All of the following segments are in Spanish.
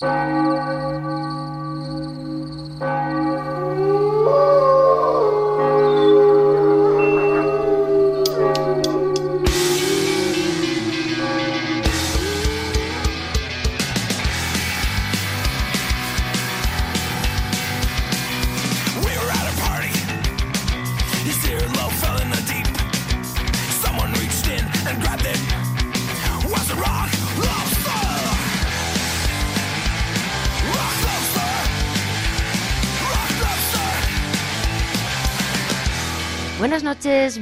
Buenas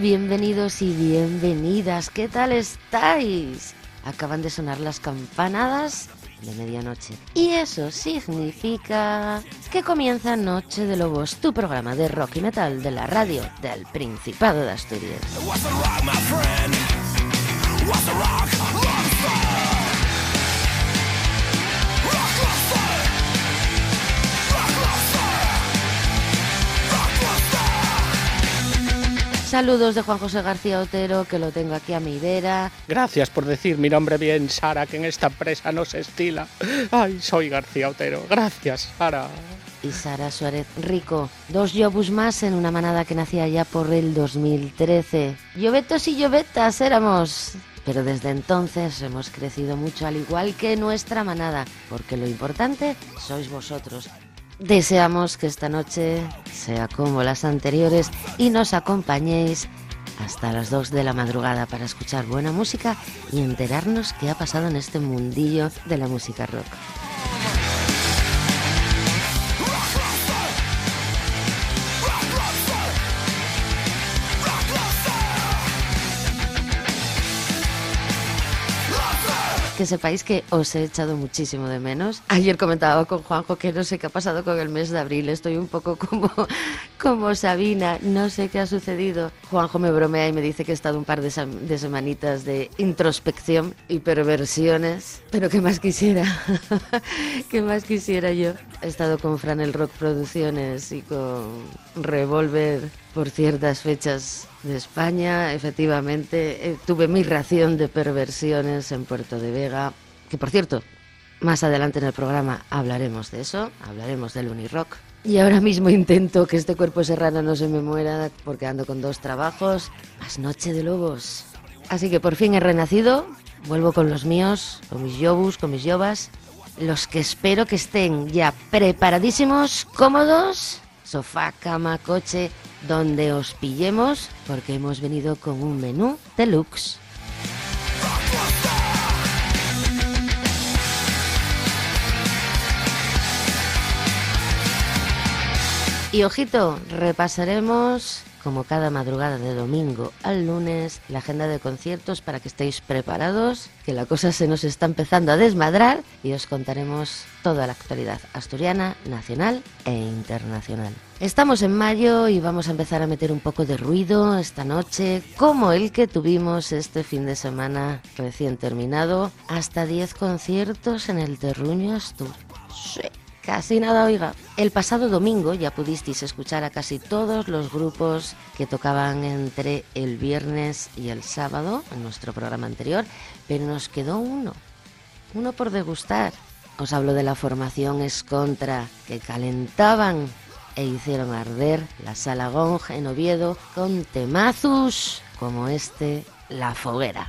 bienvenidos y bienvenidas. ¿Qué tal estáis? Acaban de sonar las campanadas de medianoche. Y eso significa que comienza Noche de Lobos, tu programa de rock y metal de la radio del Principado de Asturias. Saludos de Juan José García Otero, que lo tengo aquí a mi vera. Gracias por decir mi nombre bien, Sara, que en esta empresa no se estila. Ay, soy García Otero. Gracias, Sara. Y Sara Suárez Rico. Dos yobus más en una manada que nacía ya por el 2013. Llovetos y llovetas éramos. Pero desde entonces hemos crecido mucho, al igual que nuestra manada, porque lo importante sois vosotros. Deseamos que esta noche sea como las anteriores y nos acompañéis hasta las 2 de la madrugada para escuchar buena música y enterarnos qué ha pasado en este mundillo de la música rock. Que sepáis que os he echado muchísimo de menos. Ayer comentaba con Juanjo que no sé qué ha pasado con el mes de abril, estoy un poco como, como Sabina, no sé qué ha sucedido. Juanjo me bromea y me dice que he estado un par de, de semanitas de introspección y perversiones, pero ¿qué más quisiera? ¿Qué más quisiera yo? He estado con Fran el Rock Producciones y con Revolver por ciertas fechas de España. Efectivamente, eh, tuve mi ración de perversiones en Puerto de Vega, que por cierto, más adelante en el programa hablaremos de eso, hablaremos del Unirock. Y ahora mismo intento que este cuerpo serrano no se me muera porque ando con dos trabajos, más Noche de Lobos. Así que por fin he renacido, vuelvo con los míos, con mis yobus, con mis yobas, los que espero que estén ya preparadísimos, cómodos, sofá, cama, coche, donde os pillemos porque hemos venido con un menú deluxe. Y ojito, repasaremos como cada madrugada de domingo al lunes, la agenda de conciertos para que estéis preparados, que la cosa se nos está empezando a desmadrar y os contaremos toda la actualidad asturiana, nacional e internacional. Estamos en mayo y vamos a empezar a meter un poco de ruido esta noche, como el que tuvimos este fin de semana recién terminado, hasta 10 conciertos en el Terruño Astur. Sí. Casi nada, oiga. El pasado domingo ya pudisteis escuchar a casi todos los grupos que tocaban entre el viernes y el sábado en nuestro programa anterior, pero nos quedó uno, uno por degustar. Os hablo de la formación Escontra, que calentaban e hicieron arder la sala Gong en Oviedo con temazos como este, La Foguera.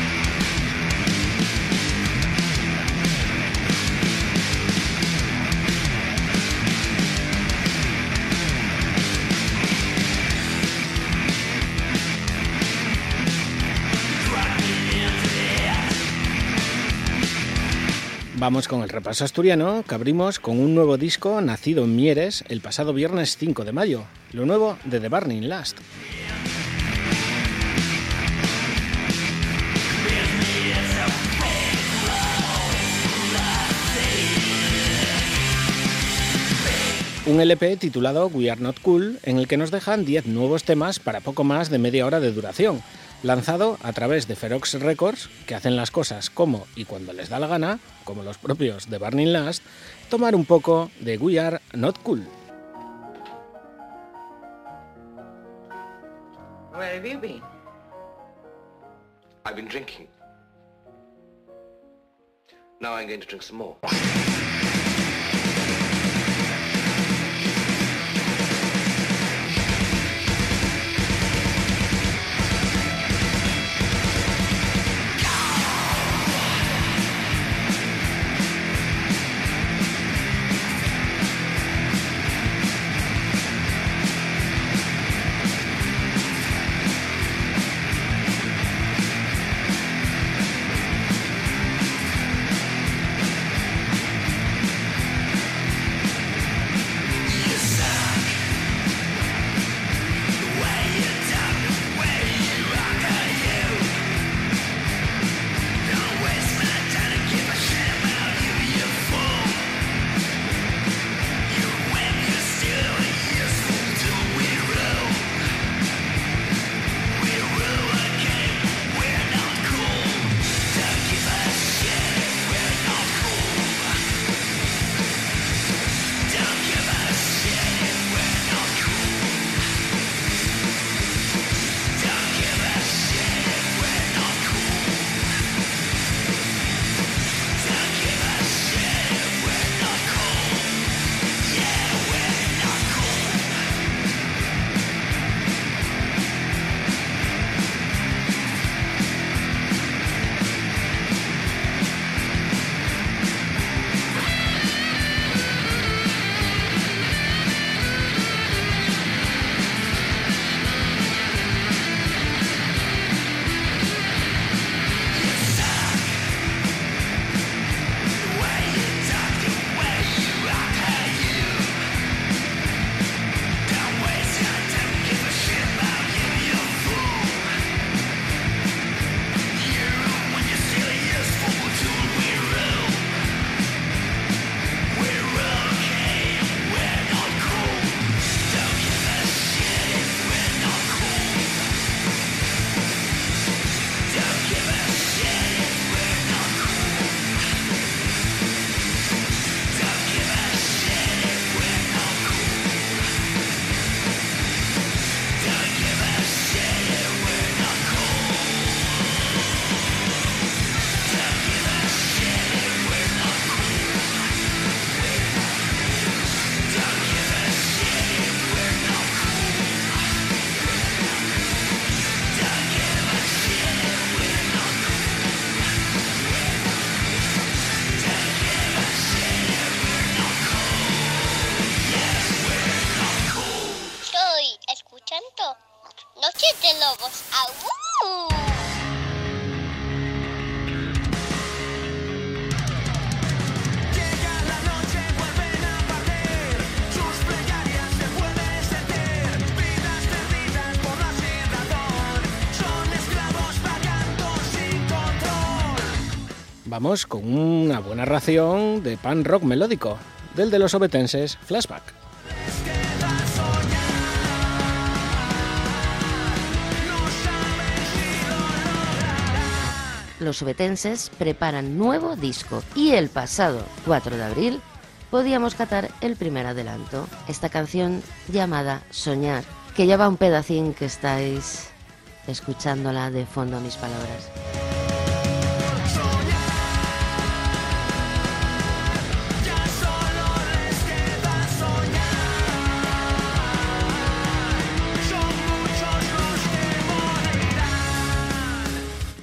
Vamos con el repaso asturiano, que abrimos con un nuevo disco nacido en Mieres el pasado viernes 5 de mayo, lo nuevo de The Burning Last. Un LP titulado We Are Not Cool, en el que nos dejan 10 nuevos temas para poco más de media hora de duración, lanzado a través de Ferox Records, que hacen las cosas como y cuando les da la gana, como los propios de Burning Last, tomar un poco de We Are Not Cool. Where have you been? I've been drinking. Now I'm going to drink some more. Con una buena ración de pan rock melódico, del de los obetenses Flashback. Los obetenses preparan nuevo disco y el pasado 4 de abril podíamos catar el primer adelanto, esta canción llamada Soñar, que lleva un pedacín que estáis escuchándola de fondo a mis palabras.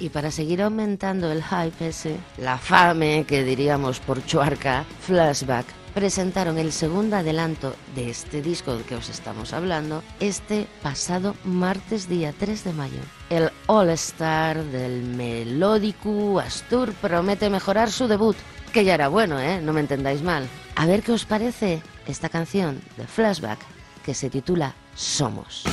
Para seguir aumentando el hype ese, la fame que diríamos por Chuarca, Flashback presentaron el segundo adelanto de este disco del que os estamos hablando este pasado martes día 3 de mayo. El All Star del melódico Astur promete mejorar su debut, que ya era bueno, ¿eh? No me entendáis mal. A ver qué os parece esta canción de Flashback que se titula Somos.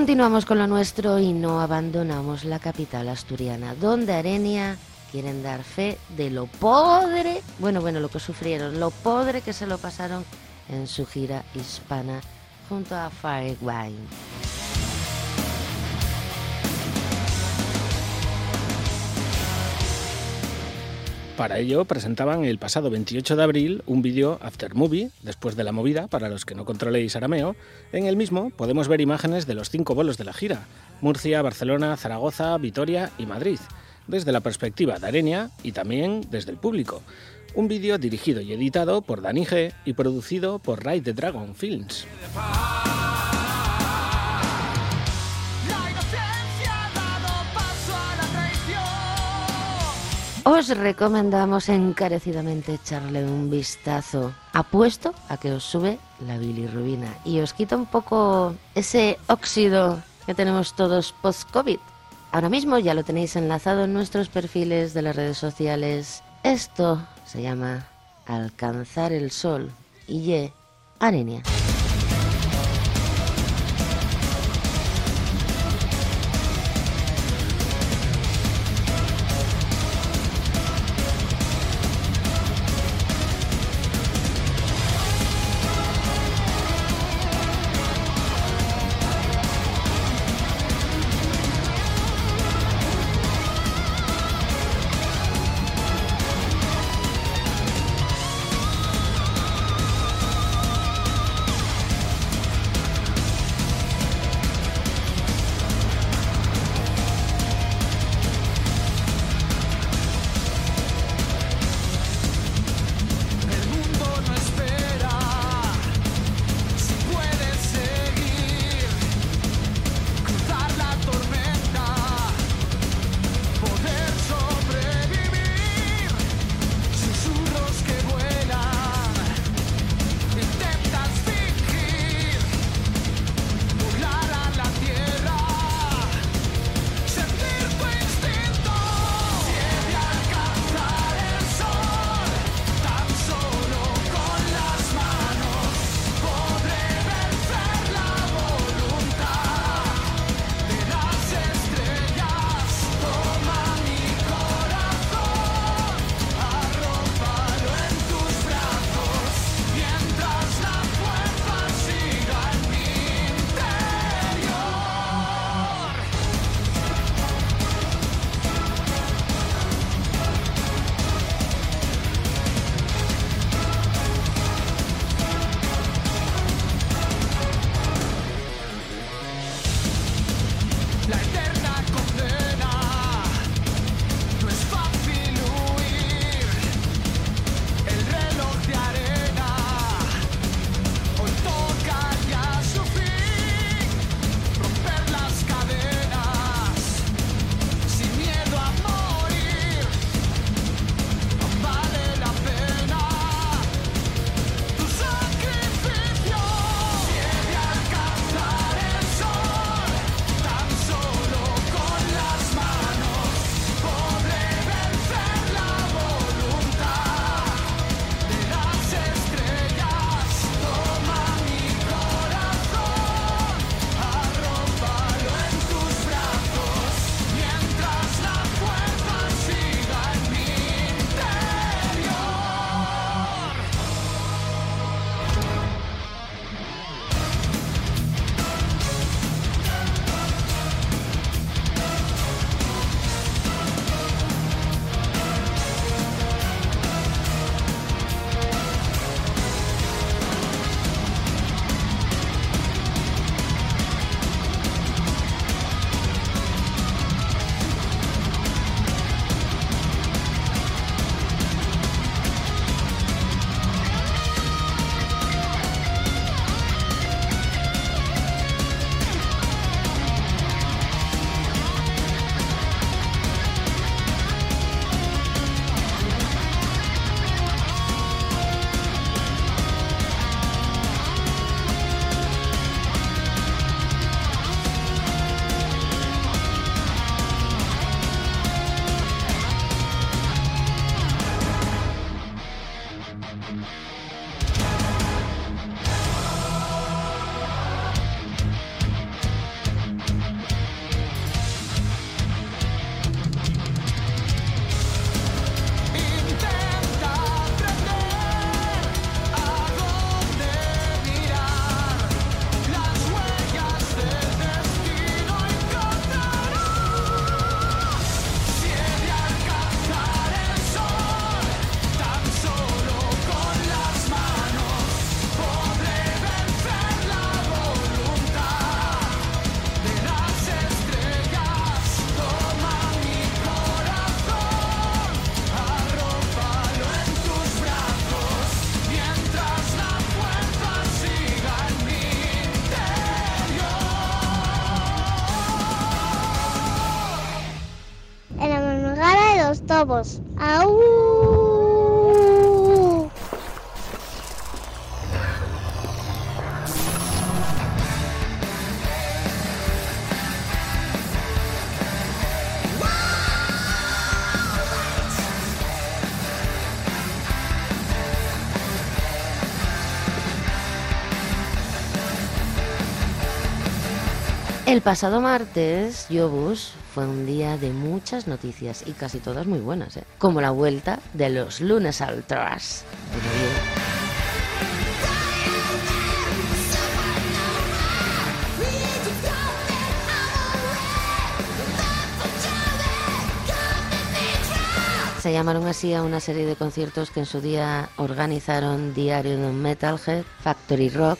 Continuamos con lo nuestro y no abandonamos la capital asturiana, donde Arenia quieren dar fe de lo podre, bueno, bueno, lo que sufrieron, lo podre que se lo pasaron en su gira hispana junto a Firewine. Para ello presentaban el pasado 28 de abril un vídeo After Movie, después de la movida, para los que no controléis arameo. En el mismo podemos ver imágenes de los cinco bolos de la gira, Murcia, Barcelona, Zaragoza, Vitoria y Madrid, desde la perspectiva de Arenia y también desde el público. Un vídeo dirigido y editado por Dani G y producido por Ride the Dragon Films. Os recomendamos encarecidamente echarle un vistazo. Apuesto a que os sube la bilirrubina y os quita un poco ese óxido que tenemos todos post-COVID. Ahora mismo ya lo tenéis enlazado en nuestros perfiles de las redes sociales. Esto se llama Alcanzar el Sol y ye Arenia. El pasado martes, Yobus, fue un día de muchas noticias y casi todas muy buenas, ¿eh? como la vuelta de los lunes al trash. Se llamaron así a una serie de conciertos que en su día organizaron Diario de Metalhead, Factory Rock,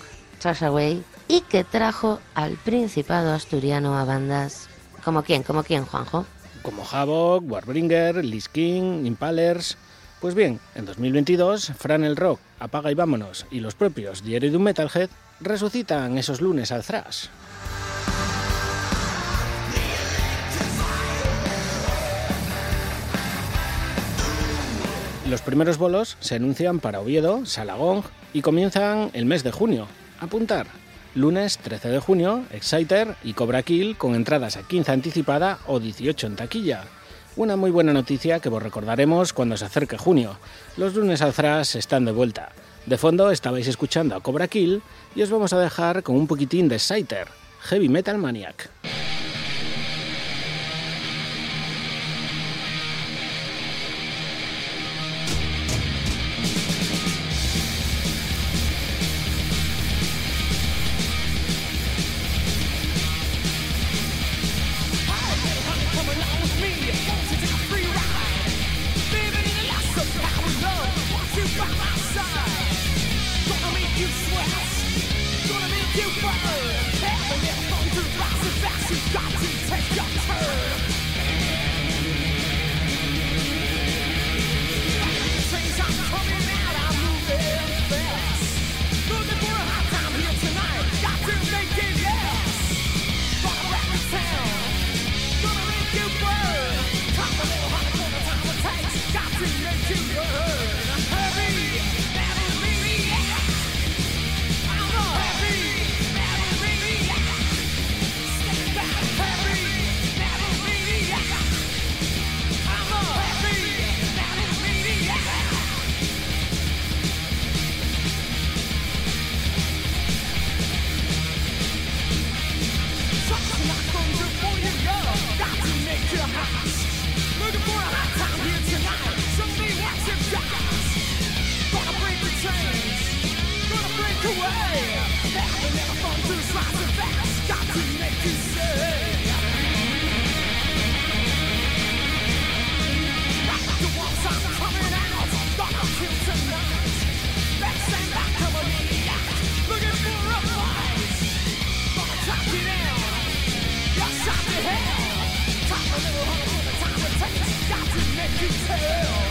Y que trajo al Principado asturiano a bandas como quién, como quién, Juanjo. Como Havoc, Warbringer, Lis King, Impalers. Pues bien, en 2022, Fran el Rock, Apaga y Vámonos y los propios Diario de un Metalhead resucitan esos lunes al thrash. Los primeros bolos se anuncian para Oviedo, Salagón y comienzan el mes de junio. Apuntar. Lunes 13 de junio, Exciter y Cobra Kill con entradas a 15 anticipada o 18 en taquilla. Una muy buena noticia que vos recordaremos cuando se acerque junio. Los lunes al thrash están de vuelta. De fondo estabais escuchando a Cobra Kill y os vamos a dejar con un poquitín de Exciter, Heavy Metal Maniac. can tell.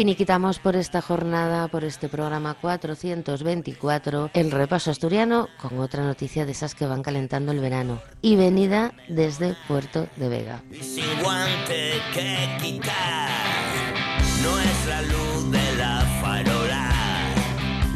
Finiquitamos por esta jornada, por este programa 424, el repaso asturiano con otra noticia de esas que van calentando el verano. Y venida desde Puerto de Vega. sin guante que quitar, no es la luz de la farola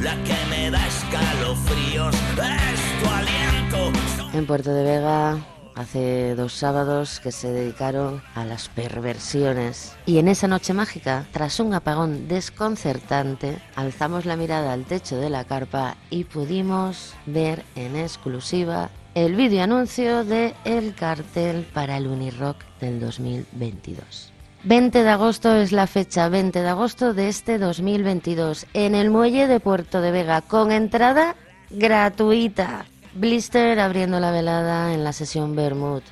la que me da escalofríos, es tu aliento en Puerto de Vega hace dos sábados que se dedicaron a las perversiones. Y en esa noche mágica, tras un apagón desconcertante, alzamos la mirada al techo de la carpa y pudimos ver en exclusiva el vídeo anuncio de el cartel para el Unirock del 2022. 20 de agosto es la fecha, 20 de agosto de este 2022, en el muelle de Puerto de Vega, con entrada gratuita. Blister abriendo la velada en la sesión Bermud.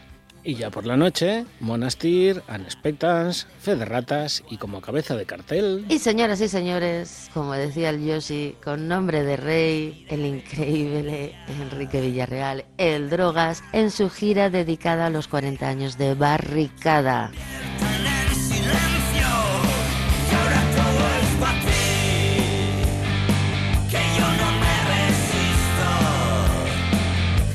Y ya por la noche, Monastir, Unexpectance, Fe de Ratas y como cabeza de cartel. Y señoras y señores, como decía el Yoshi, con nombre de rey, el increíble Enrique Villarreal, el Drogas, en su gira dedicada a los 40 años de Barricada.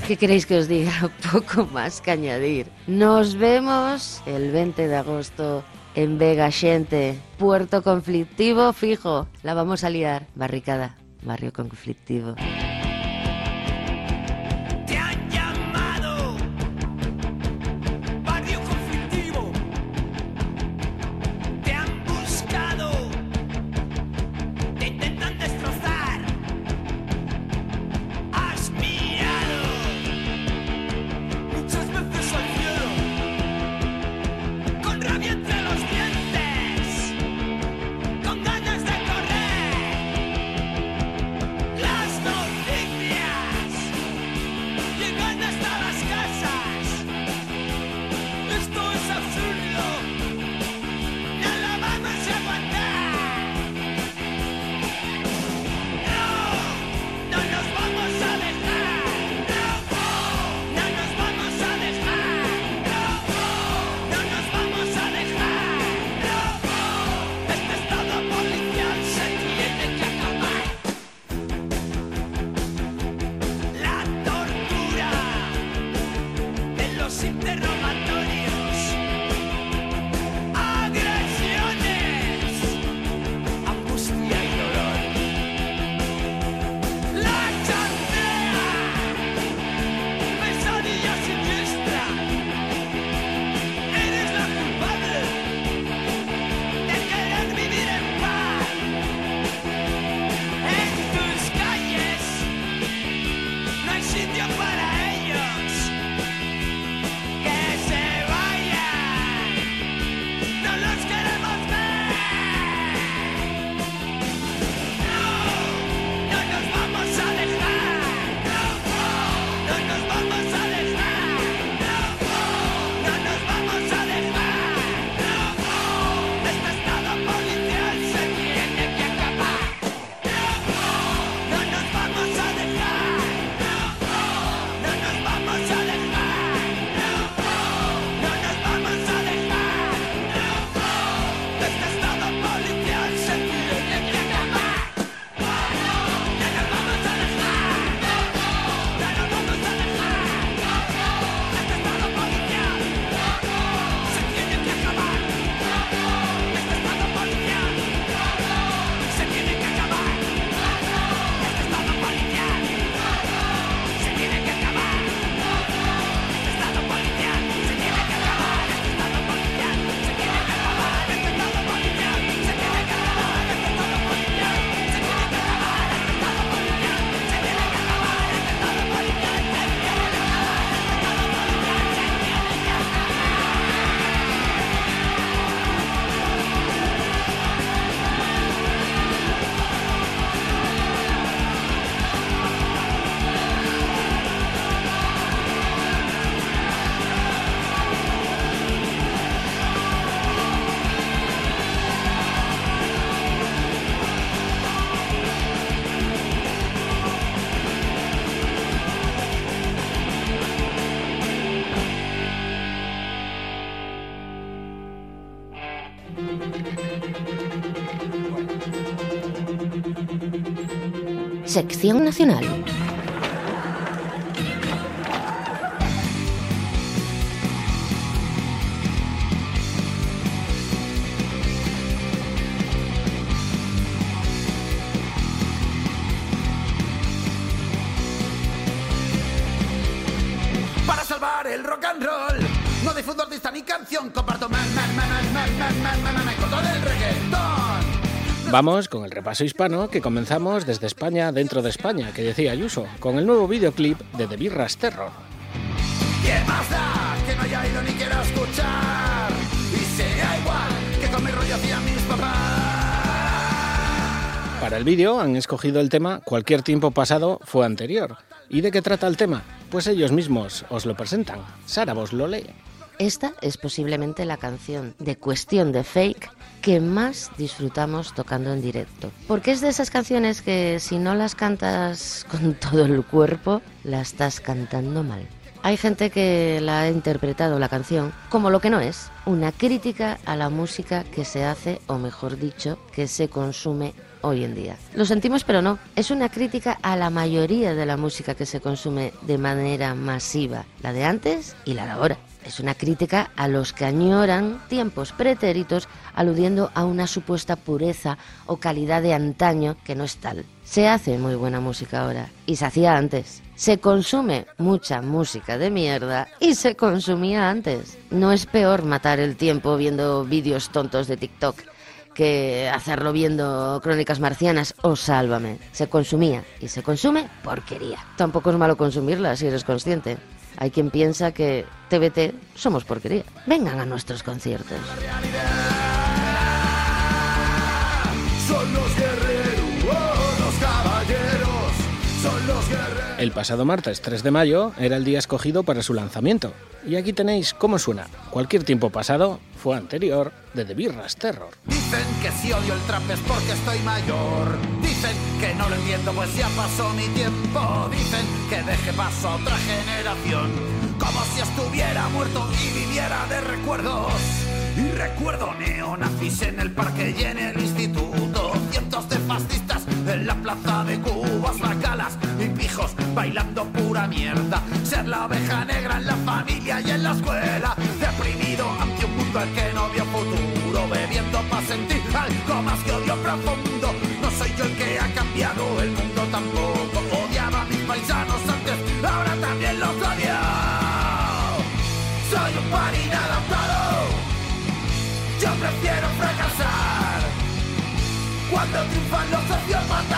¿Qué queréis que os diga? Poco más que añadir. Nos vemos el 20 de agosto en Vega Xente, puerto conflictivo fijo. La vamos a liar. Barricada, barrio conflictivo. Sección Nacional. Vamos con el repaso hispano que comenzamos desde España dentro de España, que decía Ayuso, con el nuevo videoclip de The Birras Terror. ¿Qué más da que no haya ido ni quiera escuchar? Y sea igual que con mi rollo hacía mis papás. Para el vídeo han escogido el tema Cualquier tiempo pasado fue anterior. ¿Y de qué trata el tema? Pues ellos mismos os lo presentan. Sara vos lo lee. Esta es posiblemente la canción de Cuestión de Fake que más disfrutamos tocando en directo. Porque es de esas canciones que si no las cantas con todo el cuerpo, la estás cantando mal. Hay gente que la ha interpretado la canción como lo que no es, una crítica a la música que se hace, o mejor dicho, que se consume hoy en día. Lo sentimos, pero no. Es una crítica a la mayoría de la música que se consume de manera masiva, la de antes y la de ahora. Es una crítica a los que añoran tiempos pretéritos aludiendo a una supuesta pureza o calidad de antaño que no es tal. Se hace muy buena música ahora y se hacía antes. Se consume mucha música de mierda y se consumía antes. No es peor matar el tiempo viendo vídeos tontos de TikTok que hacerlo viendo crónicas marcianas o sálvame. Se consumía y se consume porquería. Tampoco es malo consumirla si eres consciente. Hay quien piensa que TBT somos porquería. Vengan a nuestros conciertos. El pasado martes 3 de mayo era el día escogido para su lanzamiento. Y aquí tenéis cómo suena. Cualquier tiempo pasado fue anterior de The Birras Terror. Dicen que si odio el trap es porque estoy mayor. Dicen que no lo entiendo pues ya pasó mi tiempo. Dicen que deje paso a otra generación. Como si estuviera muerto y viviera de recuerdos. Y recuerdo neonazis en el parque y en el instituto. Cientos de fascistas en la plaza de Cubas, bacalas y pijos bailando pura mierda. Ser la oveja negra en la familia y en la escuela. Deprimido ante al que no vio futuro. Bebiendo para sentir algo más que odio profundo. No soy yo el que ha cambiado el mundo tampoco. Odiaba a mis paisanos antes, ahora también los odio. Soy un par inadaptado. Yo prefiero fracasar. Cuando triunfan los sociópatas,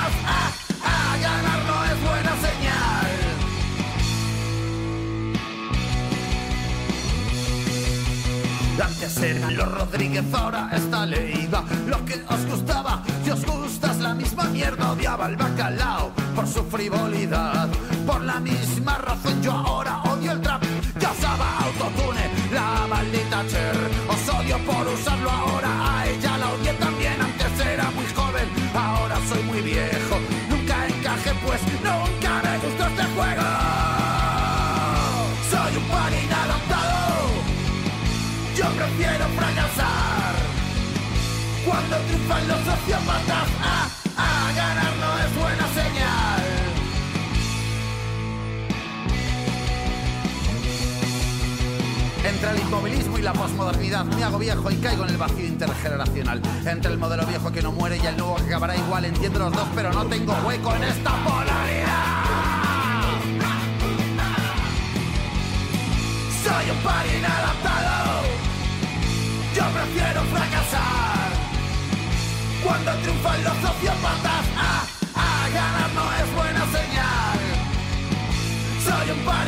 Antes eran los Rodríguez, ahora está Leiva. Lo que os gustaba, si os gusta es la misma mierda. Odiaba el bacalao por su frivolidad. Por la misma razón yo ahora odio el trap. Ya usaba autotune, la maldita Cher. Os odio por usarlo ahora, a ella la odié también. Antes era muy joven, ahora soy muy viejo. Nunca encajé pues, Cuando triunfan los sociópatas, ah, ah, ganar no es buena señal. Entre el inmovilismo y la posmodernidad me hago viejo y caigo en el vacío intergeneracional. Entre el modelo viejo que no muere y el nuevo que acabará igual, entiendo los dos, pero no tengo hueco en esta polaridad. Soy un par inadaptado. Yo prefiero fracasar. Cuando triunfan los sociópatas, ah, ah, ganar no es buena señal. Soy un par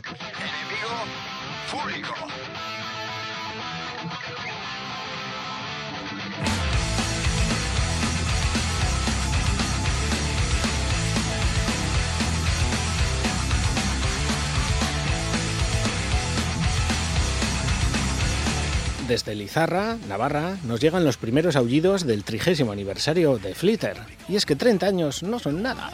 Desde Lizarra, Navarra, nos llegan los primeros aullidos del trigésimo aniversario de Flitter. Y es que 30 años no son nada.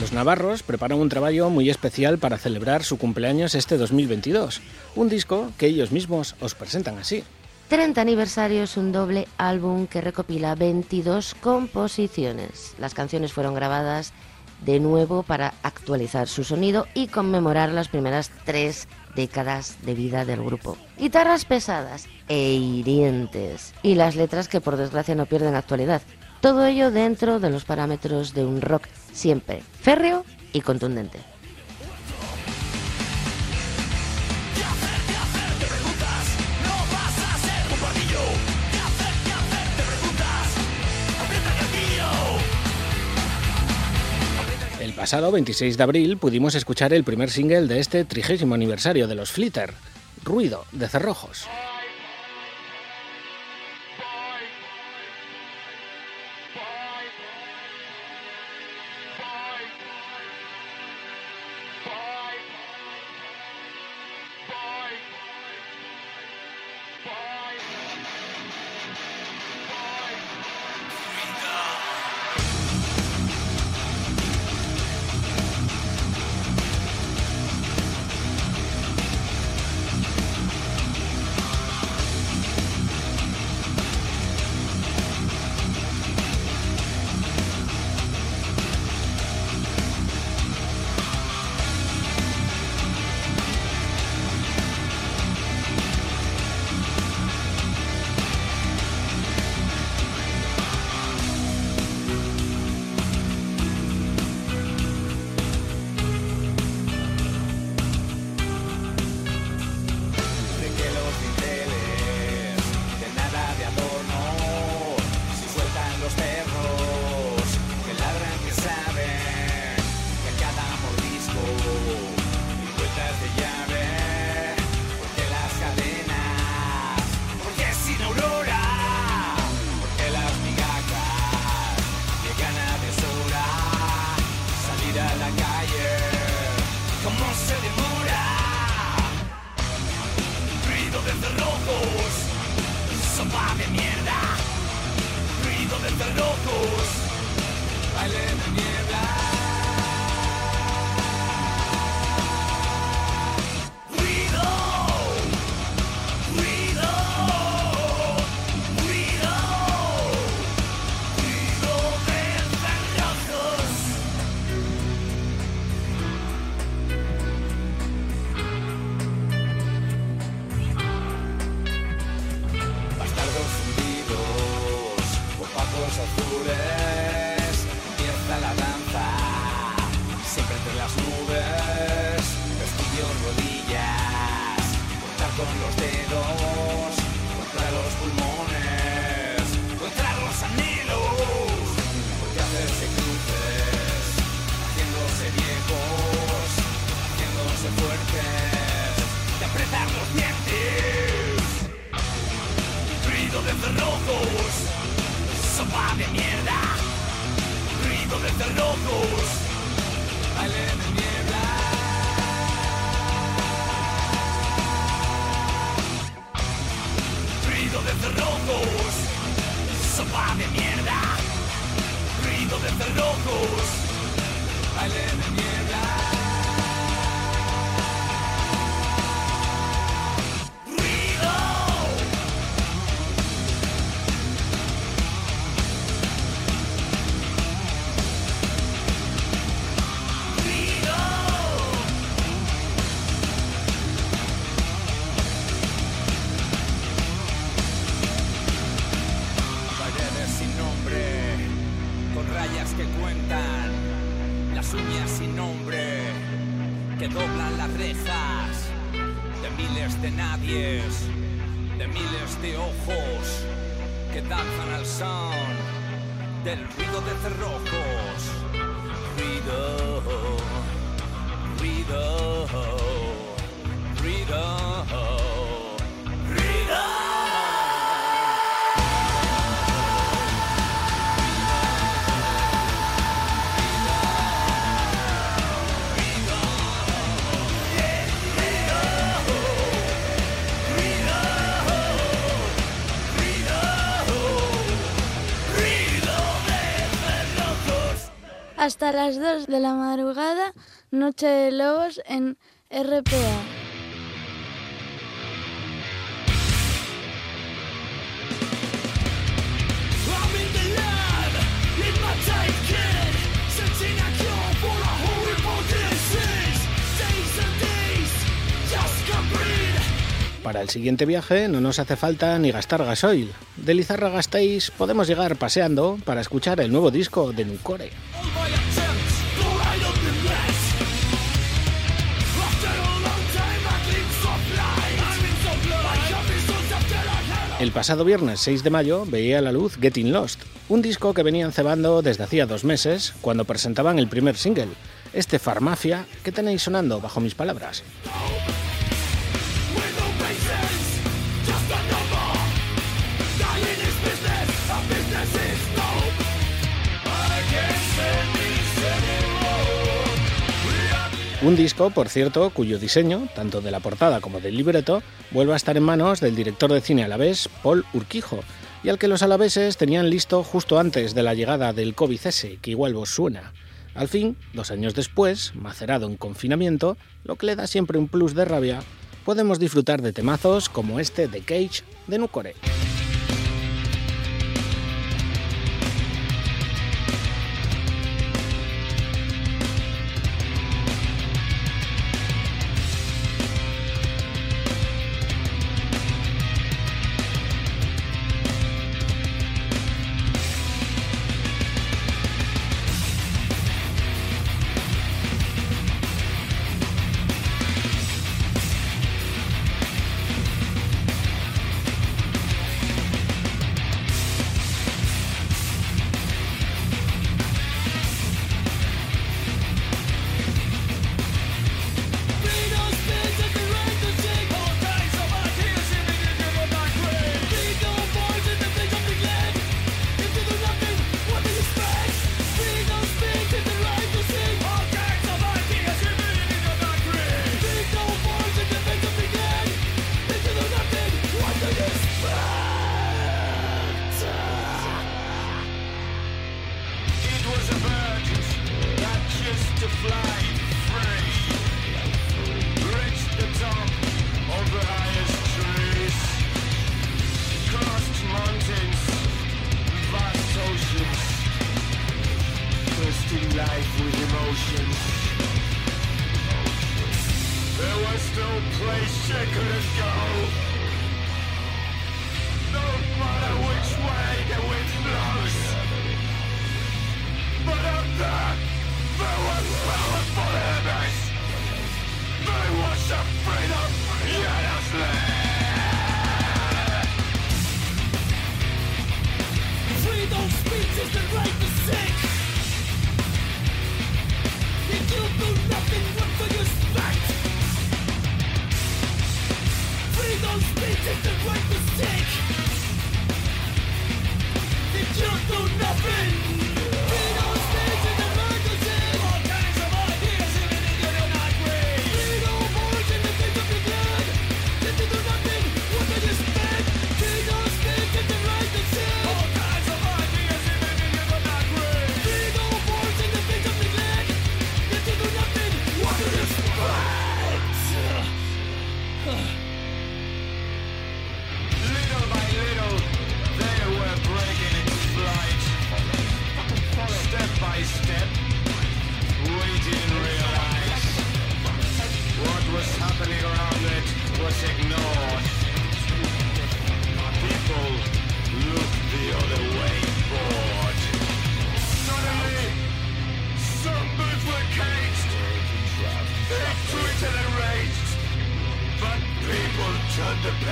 Los navarros preparan un trabajo muy especial para celebrar su cumpleaños este 2022. Un disco que ellos mismos os presentan así. 30 aniversario es un doble álbum que recopila 22 composiciones. Las canciones fueron grabadas de nuevo para actualizar su sonido y conmemorar las primeras tres décadas de vida del grupo. Guitarras pesadas e hirientes y las letras que por desgracia no pierden actualidad. Todo ello dentro de los parámetros de un rock siempre férreo y contundente. Pasado 26 de abril pudimos escuchar el primer single de este trigésimo aniversario de los Flitter, Ruido de Cerrojos. Hasta las 2 de la madrugada, Noche de Lobos en RPA. Para el siguiente viaje no nos hace falta ni gastar gasoil. De Lizarra Gasteiz podemos llegar paseando para escuchar el nuevo disco de Nucore. El pasado viernes 6 de mayo veía la luz Getting Lost, un disco que venían cebando desde hacía dos meses cuando presentaban el primer single, este Farmafia que tenéis sonando bajo mis palabras. Un disco, por cierto, cuyo diseño, tanto de la portada como del libreto, vuelve a estar en manos del director de cine alavés, Paul Urquijo, y al que los alaveses tenían listo justo antes de la llegada del COVID-S, que igual vos suena. Al fin, dos años después, macerado en confinamiento, lo que le da siempre un plus de rabia, podemos disfrutar de temazos como este de Cage de Nucore.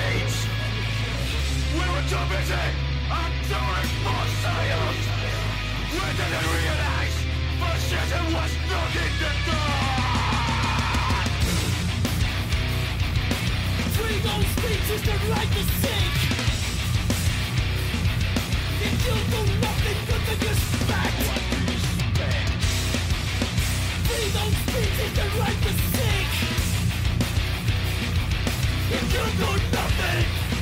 siege! We were too busy enduring more science! We didn't realize fascism was knocking the door! Freedom speech speeches that right the seek! If you do nothing but the respect! Freedom speech speeches that right the seek! you do nothing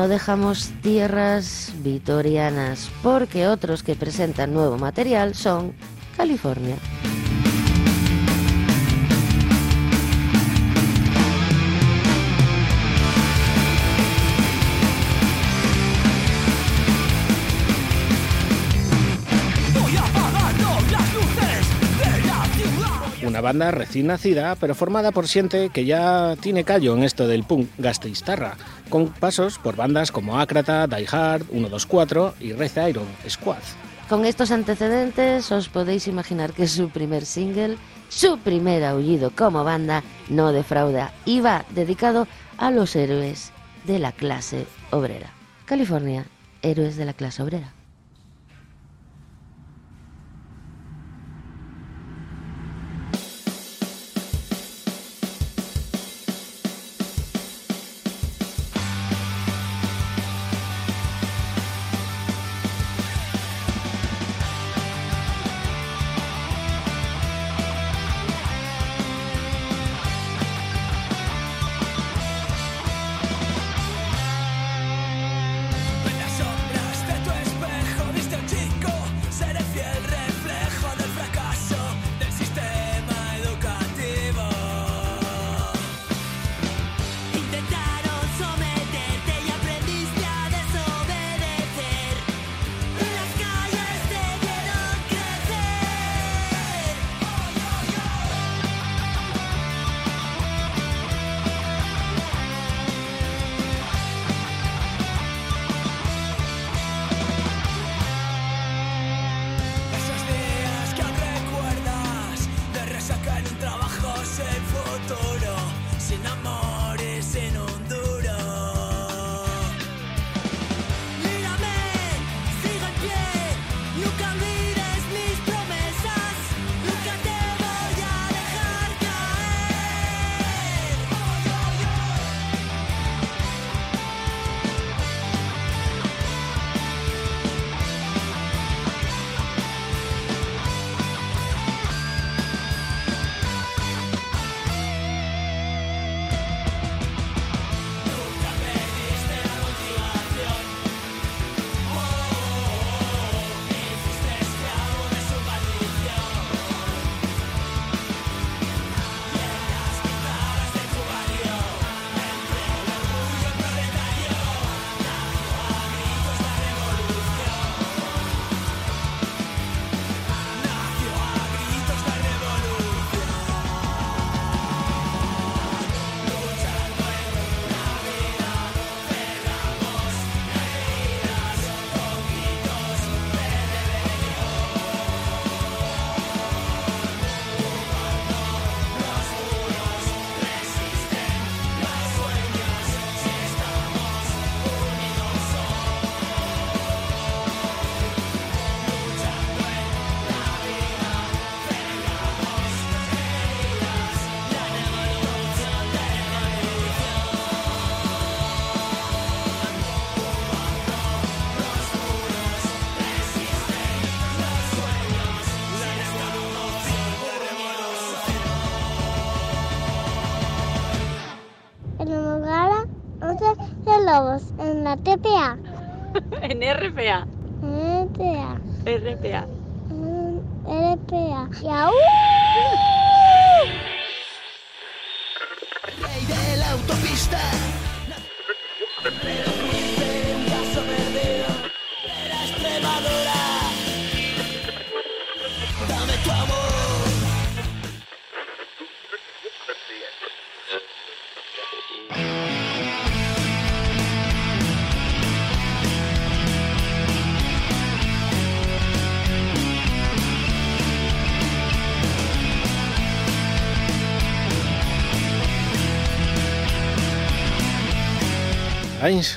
no dejamos tierras vitorianas, porque otros que presentan nuevo material son California. Banda recién nacida, pero formada por siente que ya tiene callo en esto del punk gasteiztarra, con pasos por bandas como Acrata, Die Hard, 124 y Red Iron Squad. Con estos antecedentes os podéis imaginar que su primer single, su primer aullido como banda, no defrauda y va dedicado a los héroes de la clase obrera. California, héroes de la clase obrera. RPA. TPA. RPA.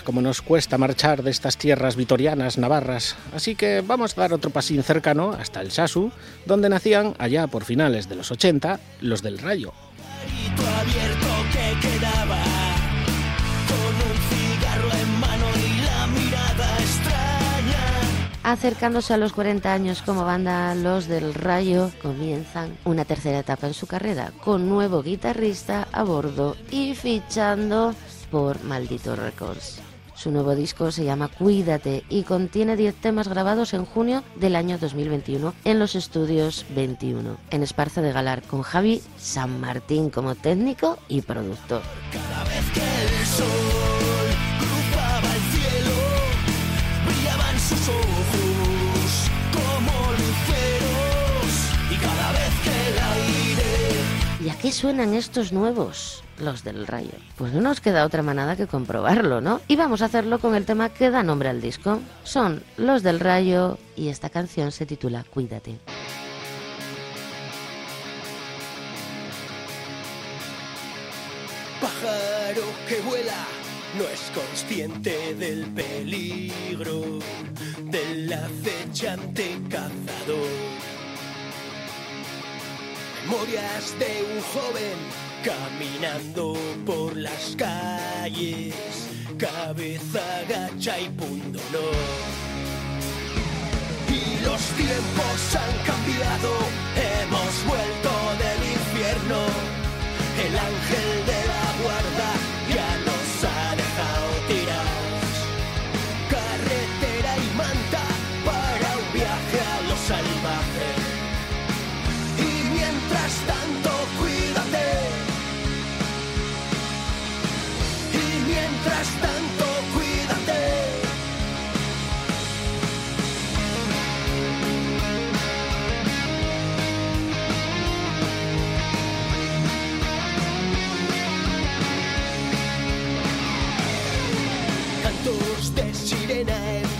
Como nos cuesta marchar de estas tierras vitorianas navarras, así que vamos a dar otro pasín cercano hasta el Sasu, donde nacían allá por finales de los 80 los del Rayo. Acercándose a los 40 años como banda, los del Rayo comienzan una tercera etapa en su carrera, con nuevo guitarrista a bordo y fichando por Maldito Records. Su nuevo disco se llama Cuídate y contiene 10 temas grabados en junio del año 2021 en los estudios 21, en Esparza de Galar, con Javi San Martín como técnico y productor. Cada vez que el sol cruzaba el cielo, brillaban sus ojos como luceros. Y cada vez que el aire ¿Y a qué suenan estos nuevos? Los del rayo. Pues no nos queda otra manada que comprobarlo, ¿no? Y vamos a hacerlo con el tema que da nombre al disco. Son Los del rayo y esta canción se titula Cuídate. pájaro que vuela no es consciente del peligro del acechante cazador. Memorias de un joven caminando por las calles, cabeza gacha y pundonor. Y los tiempos han cambiado, hemos vuelto del infierno. El ángel de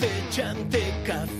acechante cazador.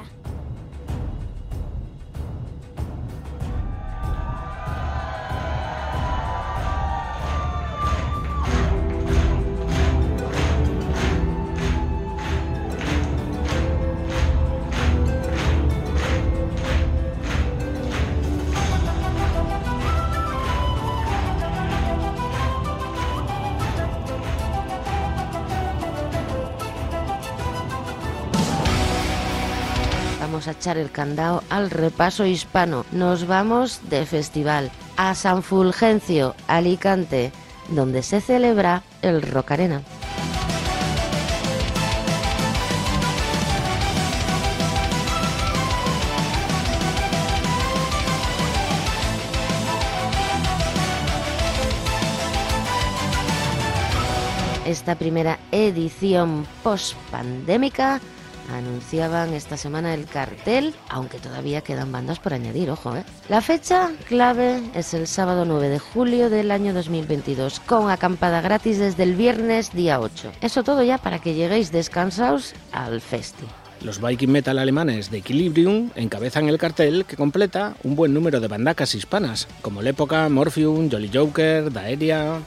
Echar el candado al repaso hispano. Nos vamos de festival a San Fulgencio, Alicante, donde se celebra el Rock Arena. Esta primera edición post-pandémica anunciaban esta semana el cartel, aunque todavía quedan bandas por añadir, ojo, ¿eh? La fecha clave es el sábado 9 de julio del año 2022, con acampada gratis desde el viernes día 8. Eso todo ya para que lleguéis descansados al festi. Los Viking Metal alemanes de Equilibrium encabezan el cartel que completa un buen número de bandacas hispanas, como L'Época, Morphium, Jolly Joker, Daeria...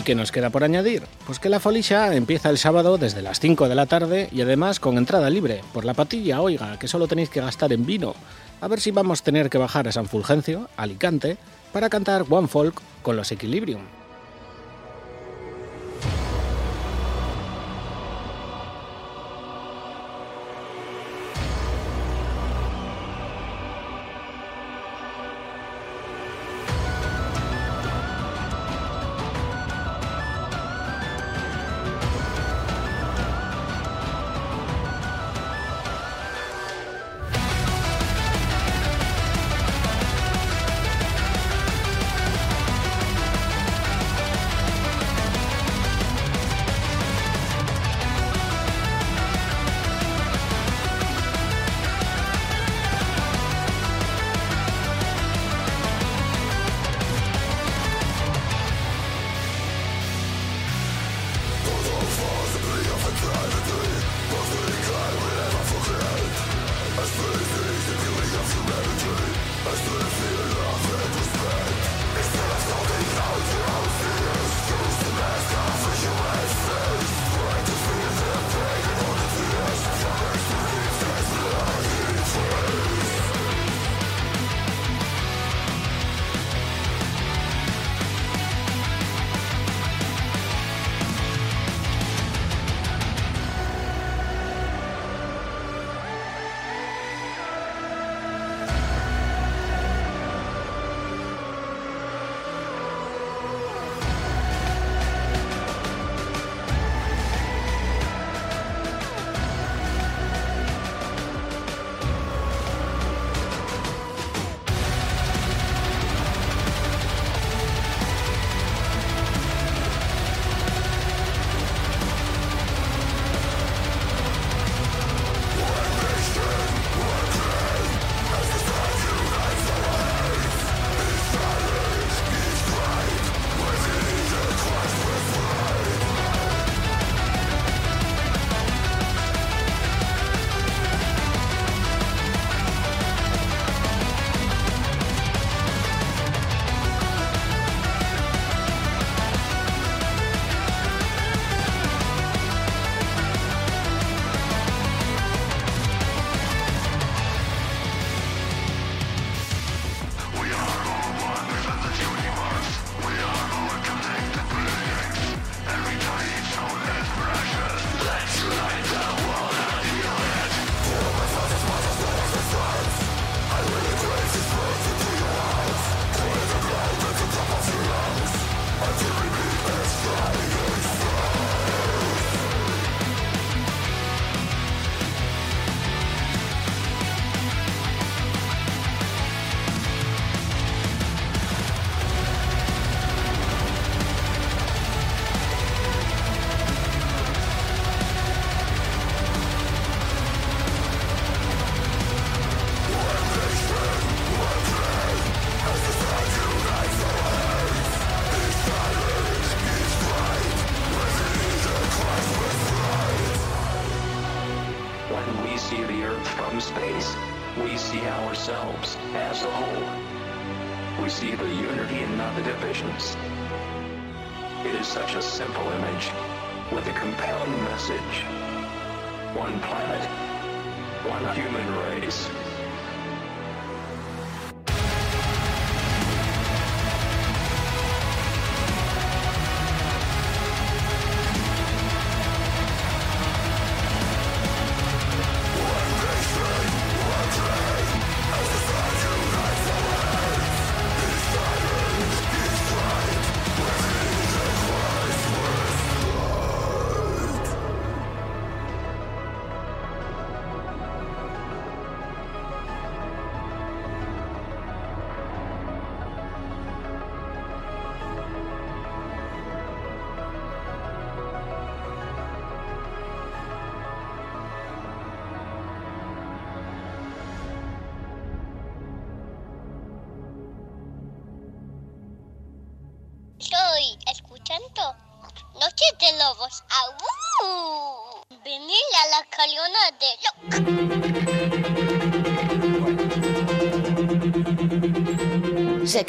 ¿Y qué nos queda por añadir? Pues que la Folixa empieza el sábado desde las 5 de la tarde y además con entrada libre. Por la patilla, oiga, que solo tenéis que gastar en vino. A ver si vamos a tener que bajar a San Fulgencio, Alicante, para cantar One Folk con los Equilibrium.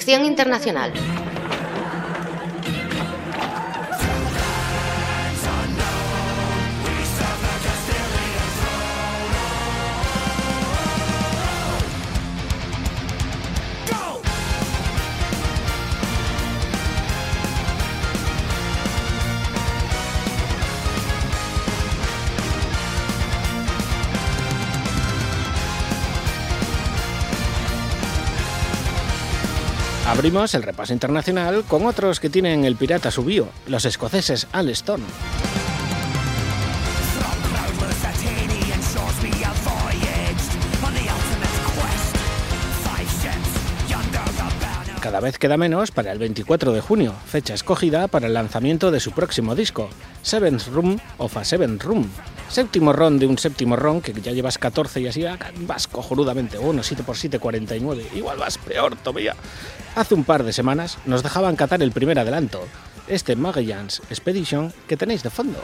Sección internacional. Abrimos el repaso internacional con otros que tienen el pirata subío, los escoceses Alston. Cada vez queda menos para el 24 de junio, fecha escogida para el lanzamiento de su próximo disco, Seventh Room of a Seventh Room. Séptimo ron de un séptimo ron, que ya llevas 14 y así ah, vas cojonudamente. Bueno, 7 por 7, 49. Igual vas peor todavía. Hace un par de semanas nos dejaban catar el primer adelanto, este Magellan's Expedition que tenéis de fondo.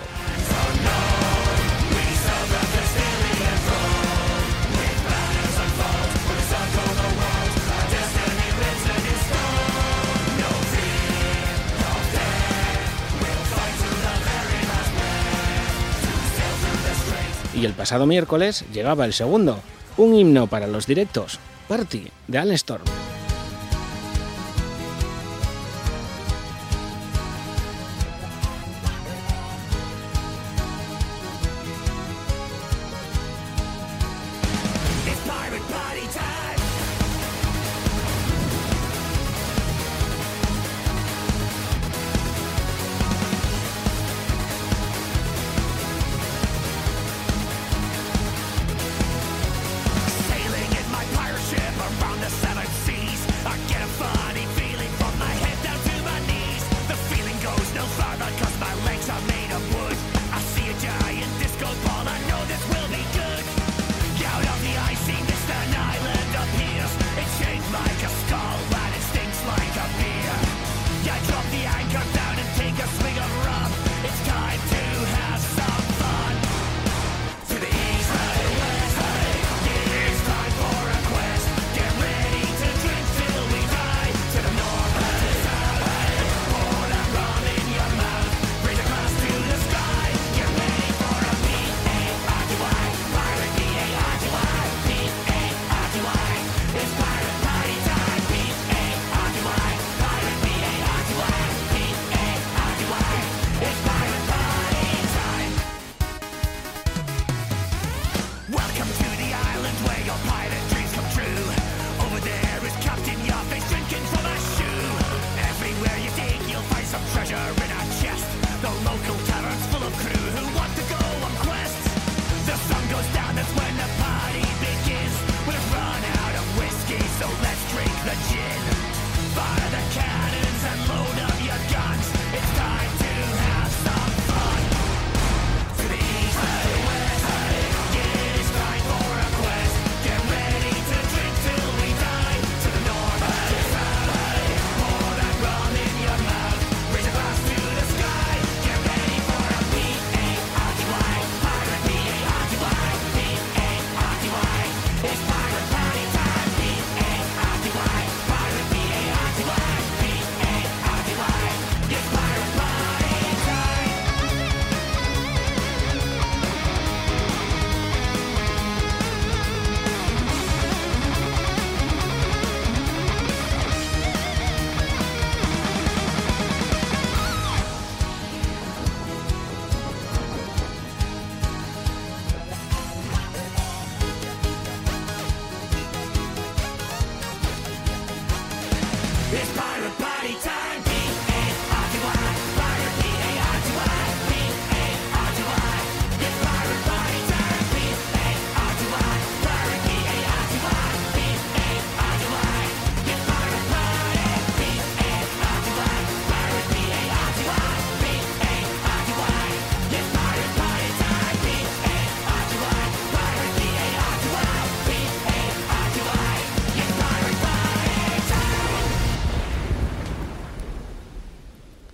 Y el pasado miércoles llegaba el segundo, un himno para los directos, Party de Alan Storm.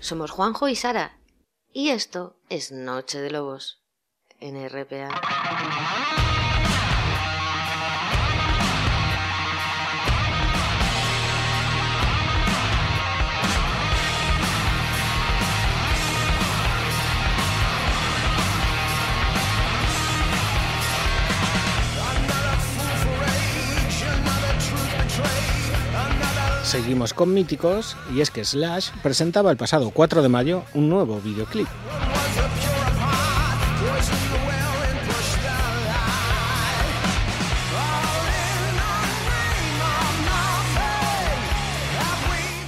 Somos Juanjo y Sara. Y esto es Noche de Lobos en RPA. Seguimos con míticos y es que Slash presentaba el pasado 4 de mayo un nuevo videoclip.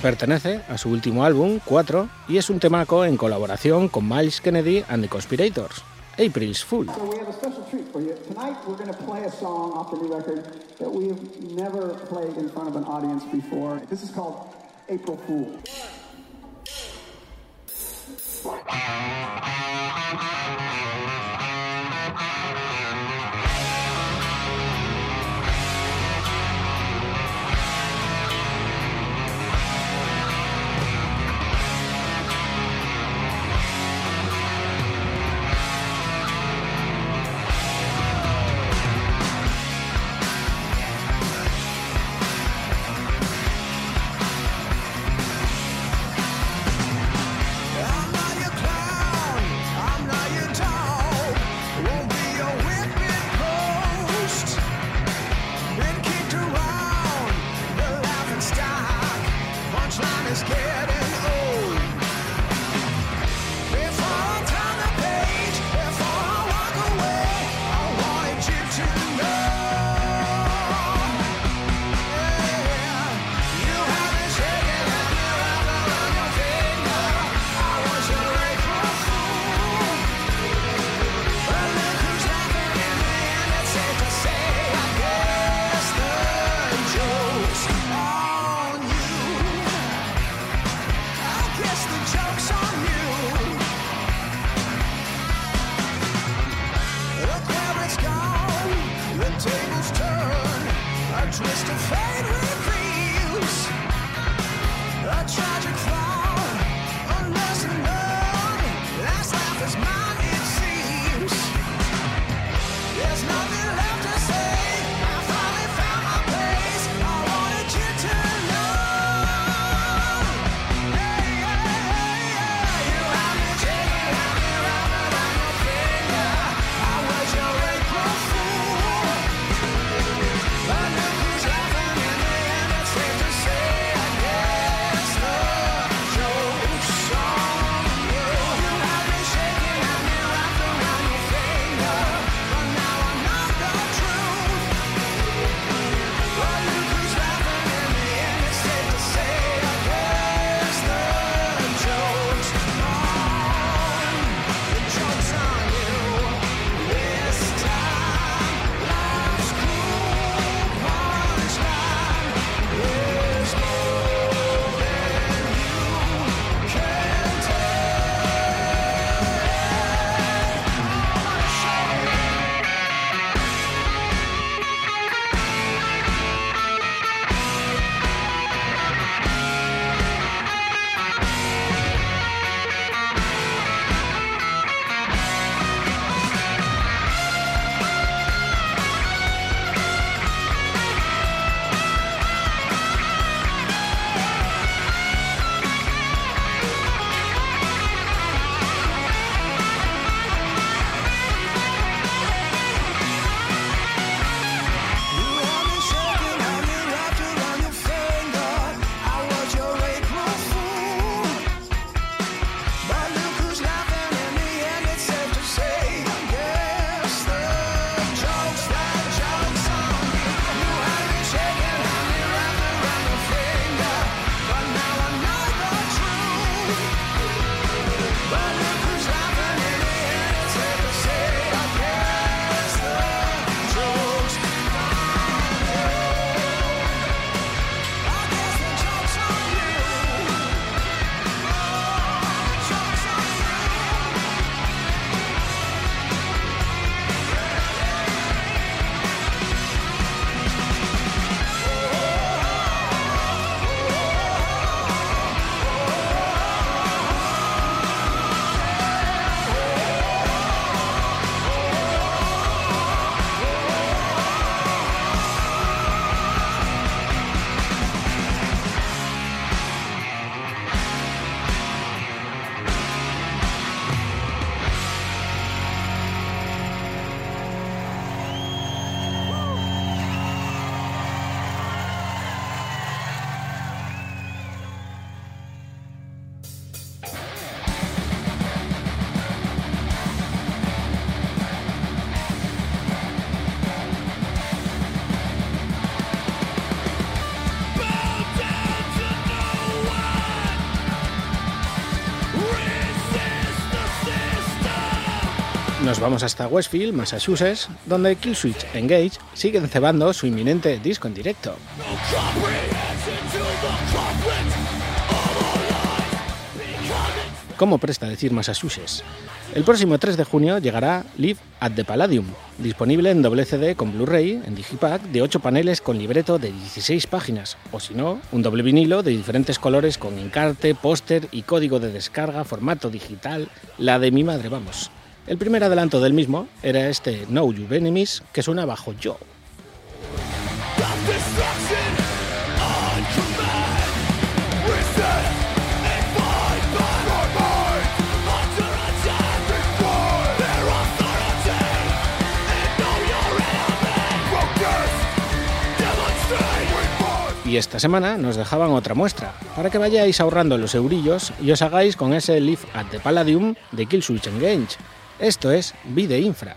Pertenece a su último álbum, 4, y es un temaco en colaboración con Miles Kennedy and the Conspirators, April's Fool. So we have a special treat for you. Tonight we're going to play a song off the new record that we have never played in front of an audience before. This is called April Fool. Nos vamos hasta Westfield, Massachusetts, donde Killswitch Engage siguen cebando su inminente disco en directo. ¿Cómo presta decir Massachusetts? El próximo 3 de junio llegará Live at the Palladium, disponible en doble CD con Blu-ray en Digipack de 8 paneles con libreto de 16 páginas, o si no, un doble vinilo de diferentes colores con encarte, póster y código de descarga, formato digital, la de mi madre, vamos. El primer adelanto del mismo era este No You Enemies que suena bajo Yo. Y esta semana nos dejaban otra muestra, para que vayáis ahorrando los eurillos y os hagáis con ese Live at the Palladium de Killswitch Engage. Esto es Vide Infra.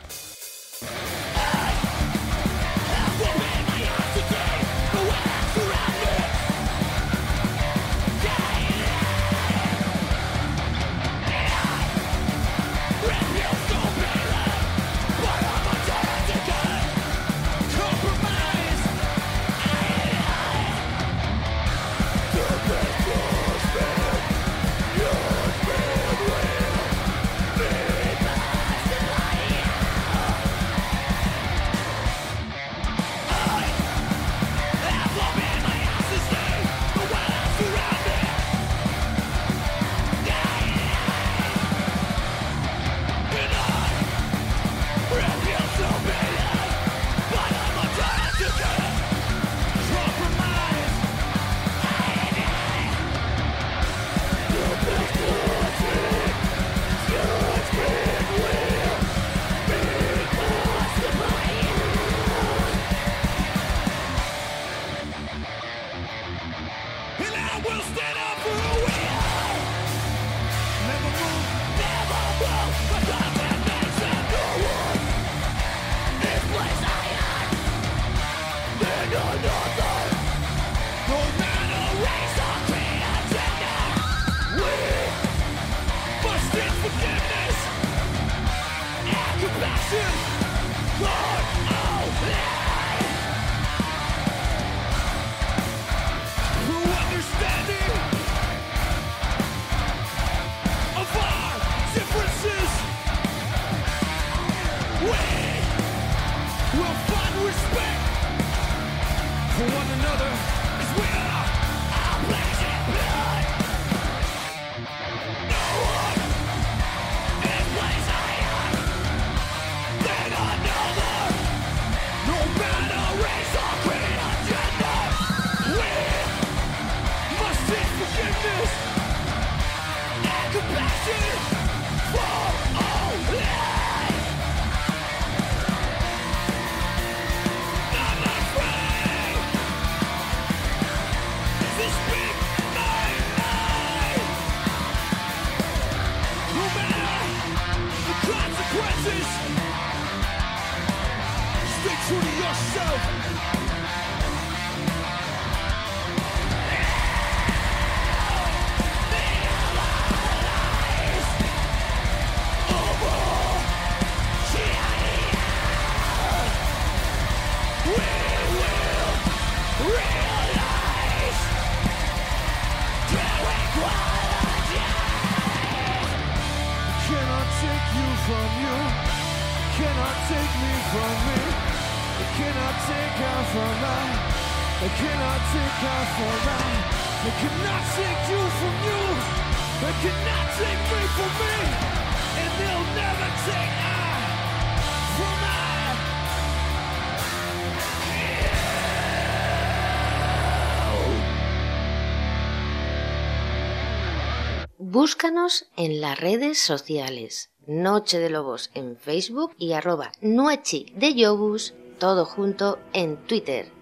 Búscanos en las redes sociales. Noche de Lobos en Facebook y arroba Nuechi de Yobus, todo junto en Twitter.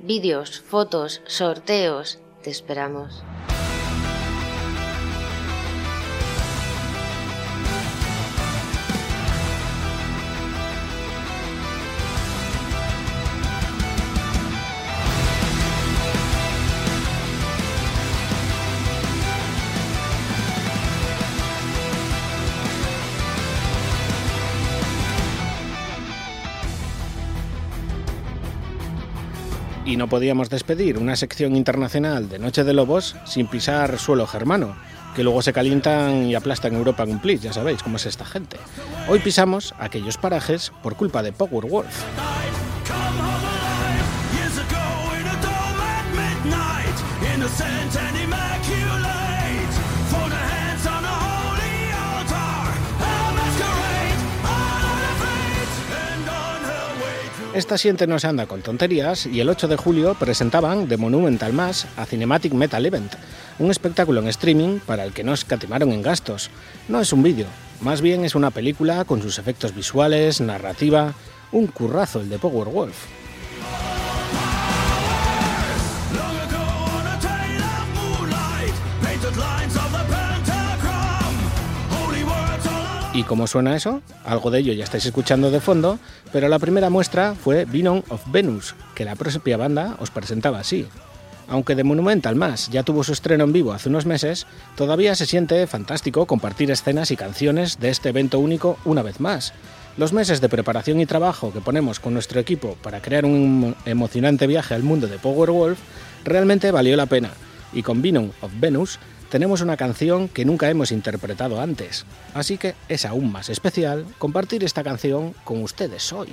Vídeos, fotos, sorteos, te esperamos. Y no podíamos despedir una sección internacional de Noche de Lobos sin pisar suelo germano, que luego se calientan y aplastan Europa en un plis, ya sabéis cómo es esta gente. Hoy pisamos aquellos parajes por culpa de Powerwolf. Esta siente no se anda con tonterías y el 8 de julio presentaban The Monumental Mass a Cinematic Metal Event, un espectáculo en streaming para el que no escatimaron en gastos. No es un vídeo, más bien es una película con sus efectos visuales, narrativa, un currazo el de Powerwolf. ¿Y cómo suena eso? Algo de ello ya estáis escuchando de fondo, pero la primera muestra fue Venom of Venus, que la propia banda os presentaba así. Aunque de Monumental Más ya tuvo su estreno en vivo hace unos meses, todavía se siente fantástico compartir escenas y canciones de este evento único una vez más. Los meses de preparación y trabajo que ponemos con nuestro equipo para crear un emocionante viaje al mundo de Powerwolf realmente valió la pena, y con Venom of Venus tenemos una canción que nunca hemos interpretado antes, así que es aún más especial compartir esta canción con ustedes hoy.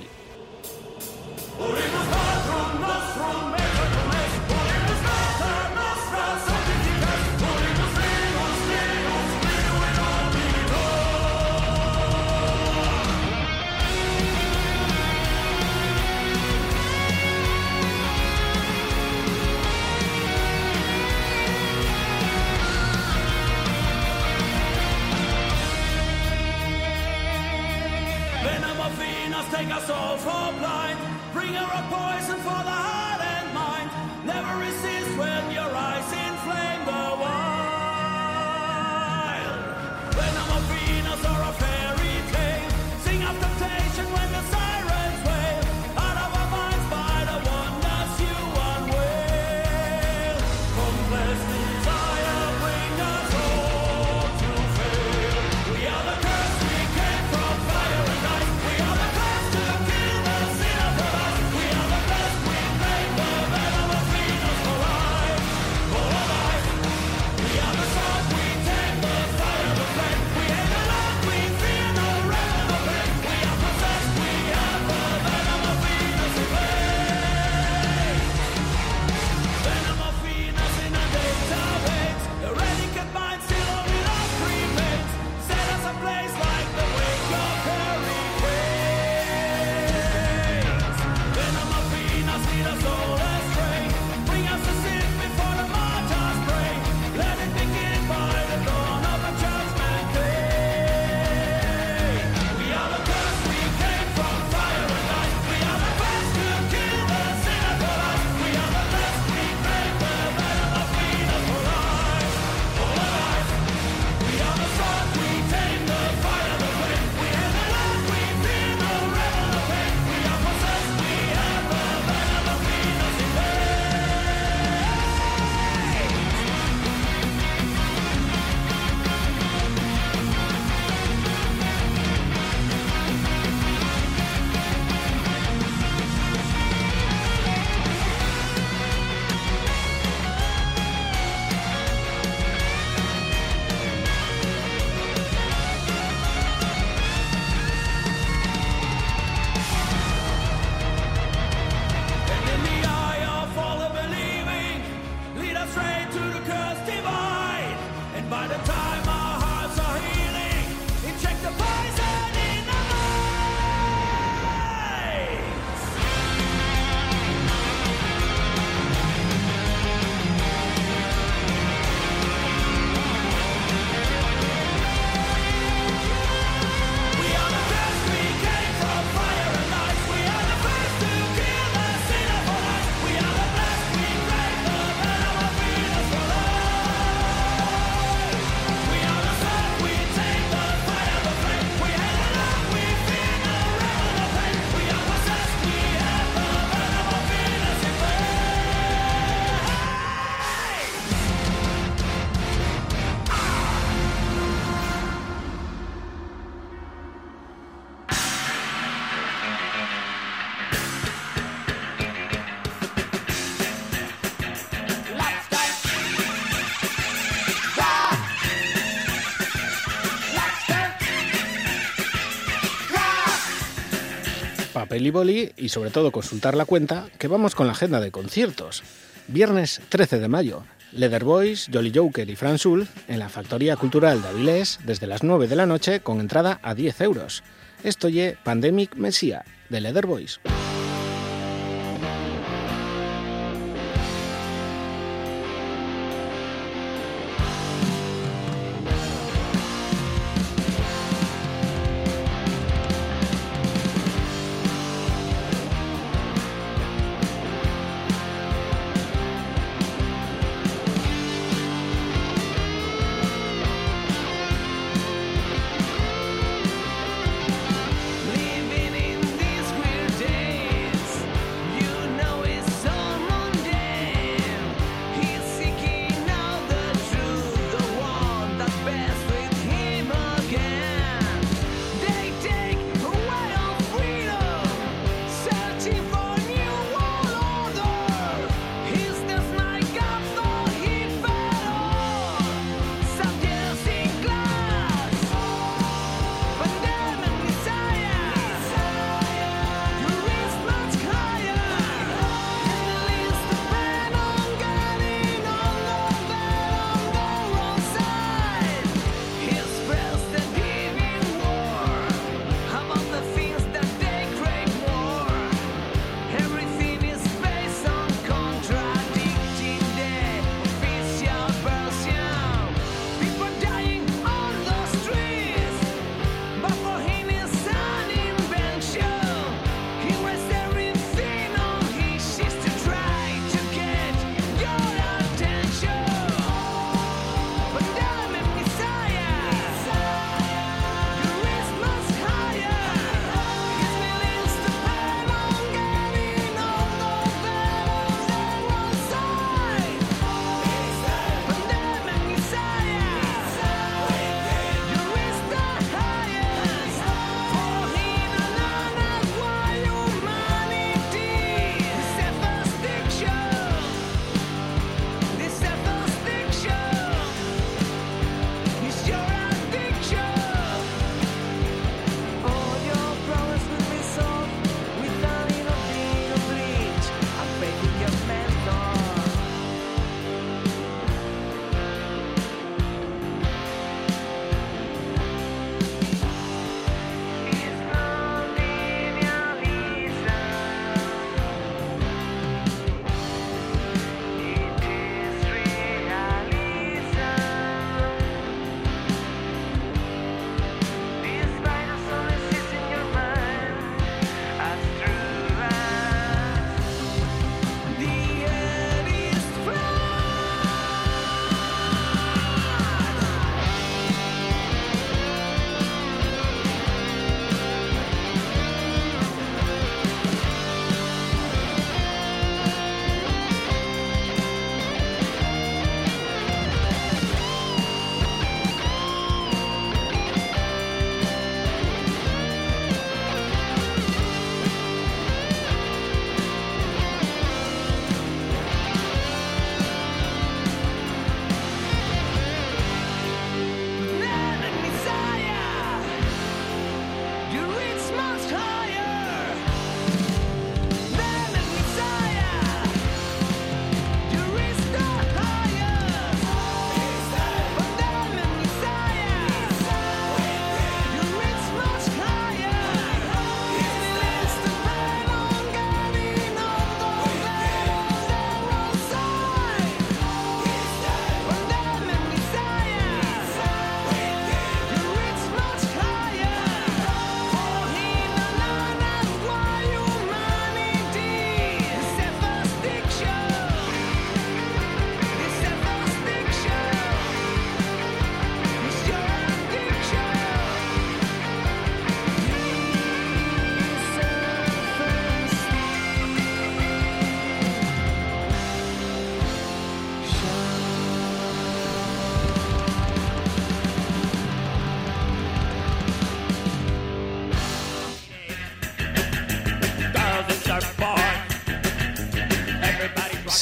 Peliboli y sobre todo consultar la cuenta que vamos con la agenda de conciertos. Viernes 13 de mayo, Leatherboys, Jolly Joker y Fran Sul en la Factoría Cultural de Avilés desde las 9 de la noche con entrada a 10 euros. Esto ye Pandemic Mesía de Leatherboys.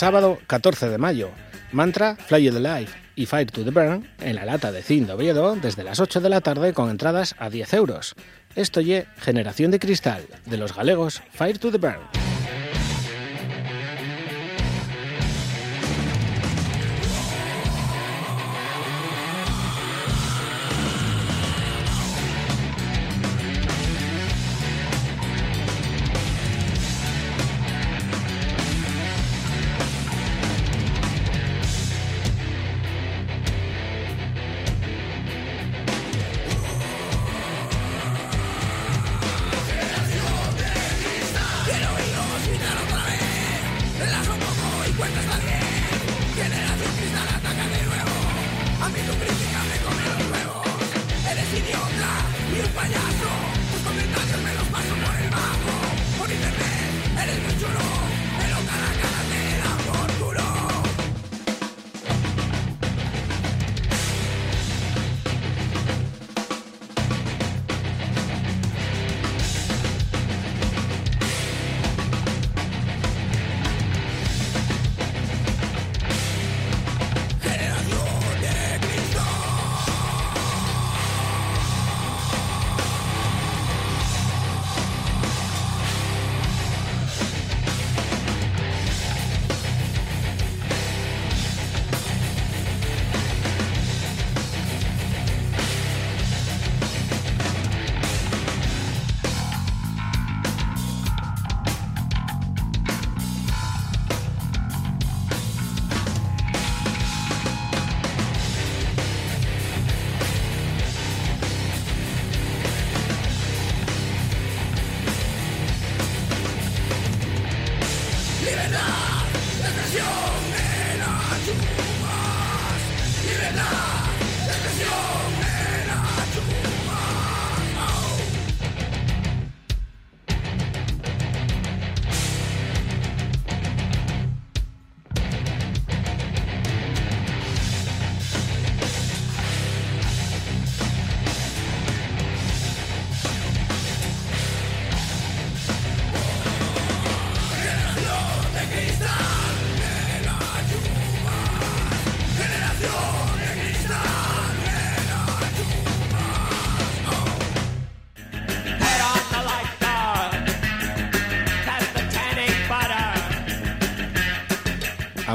sábado 14 de mayo. Mantra, Fly You the Life y Fire to the Burn en la lata de Zinc de Oviedo desde las 8 de la tarde con entradas a 10 euros. Esto ye Generación de Cristal de los galegos Fire to the Burn.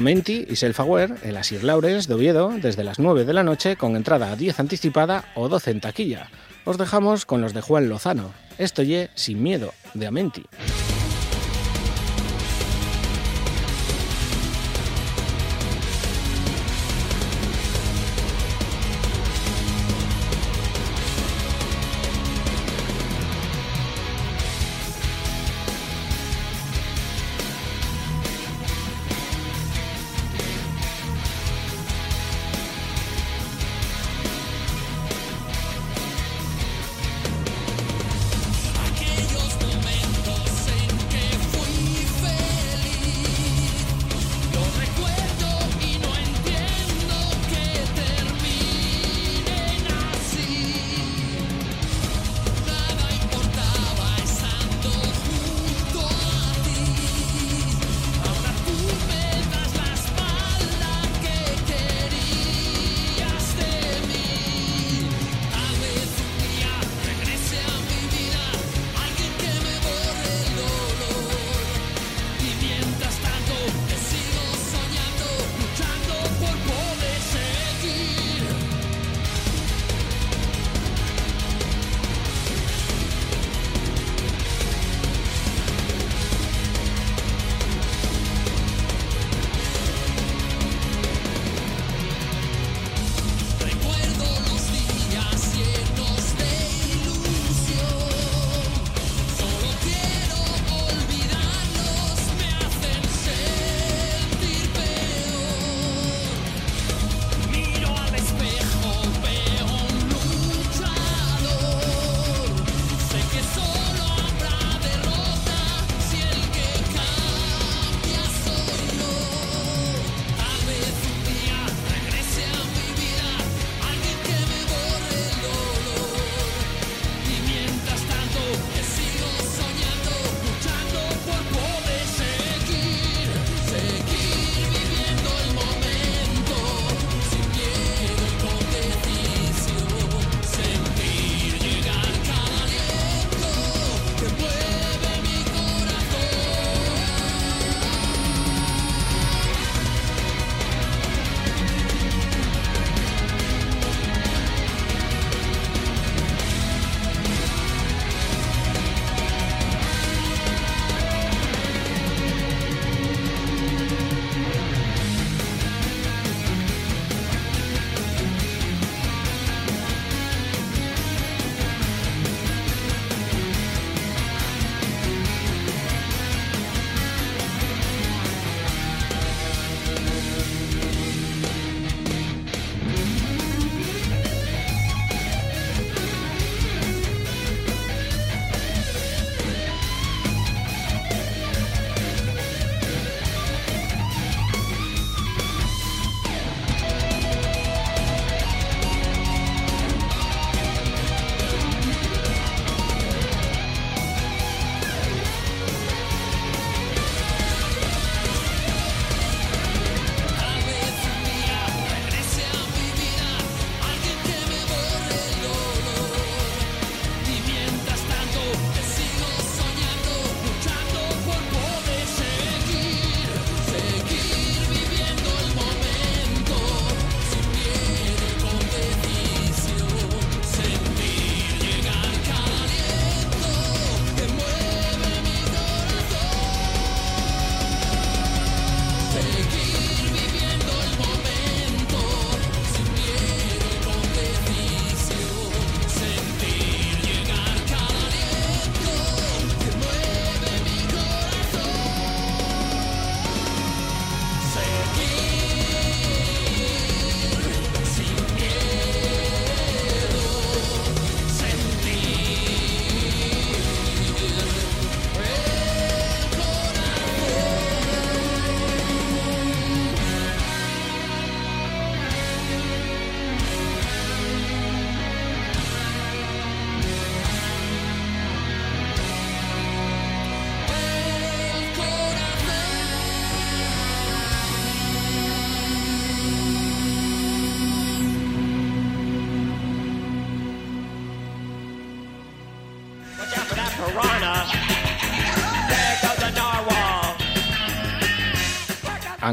Amenti y Self-Aware en las Laures de Oviedo desde las 9 de la noche con entrada a 10 anticipada o 12 en taquilla. Os dejamos con los de Juan Lozano. Esto ye Sin Miedo de Amenti.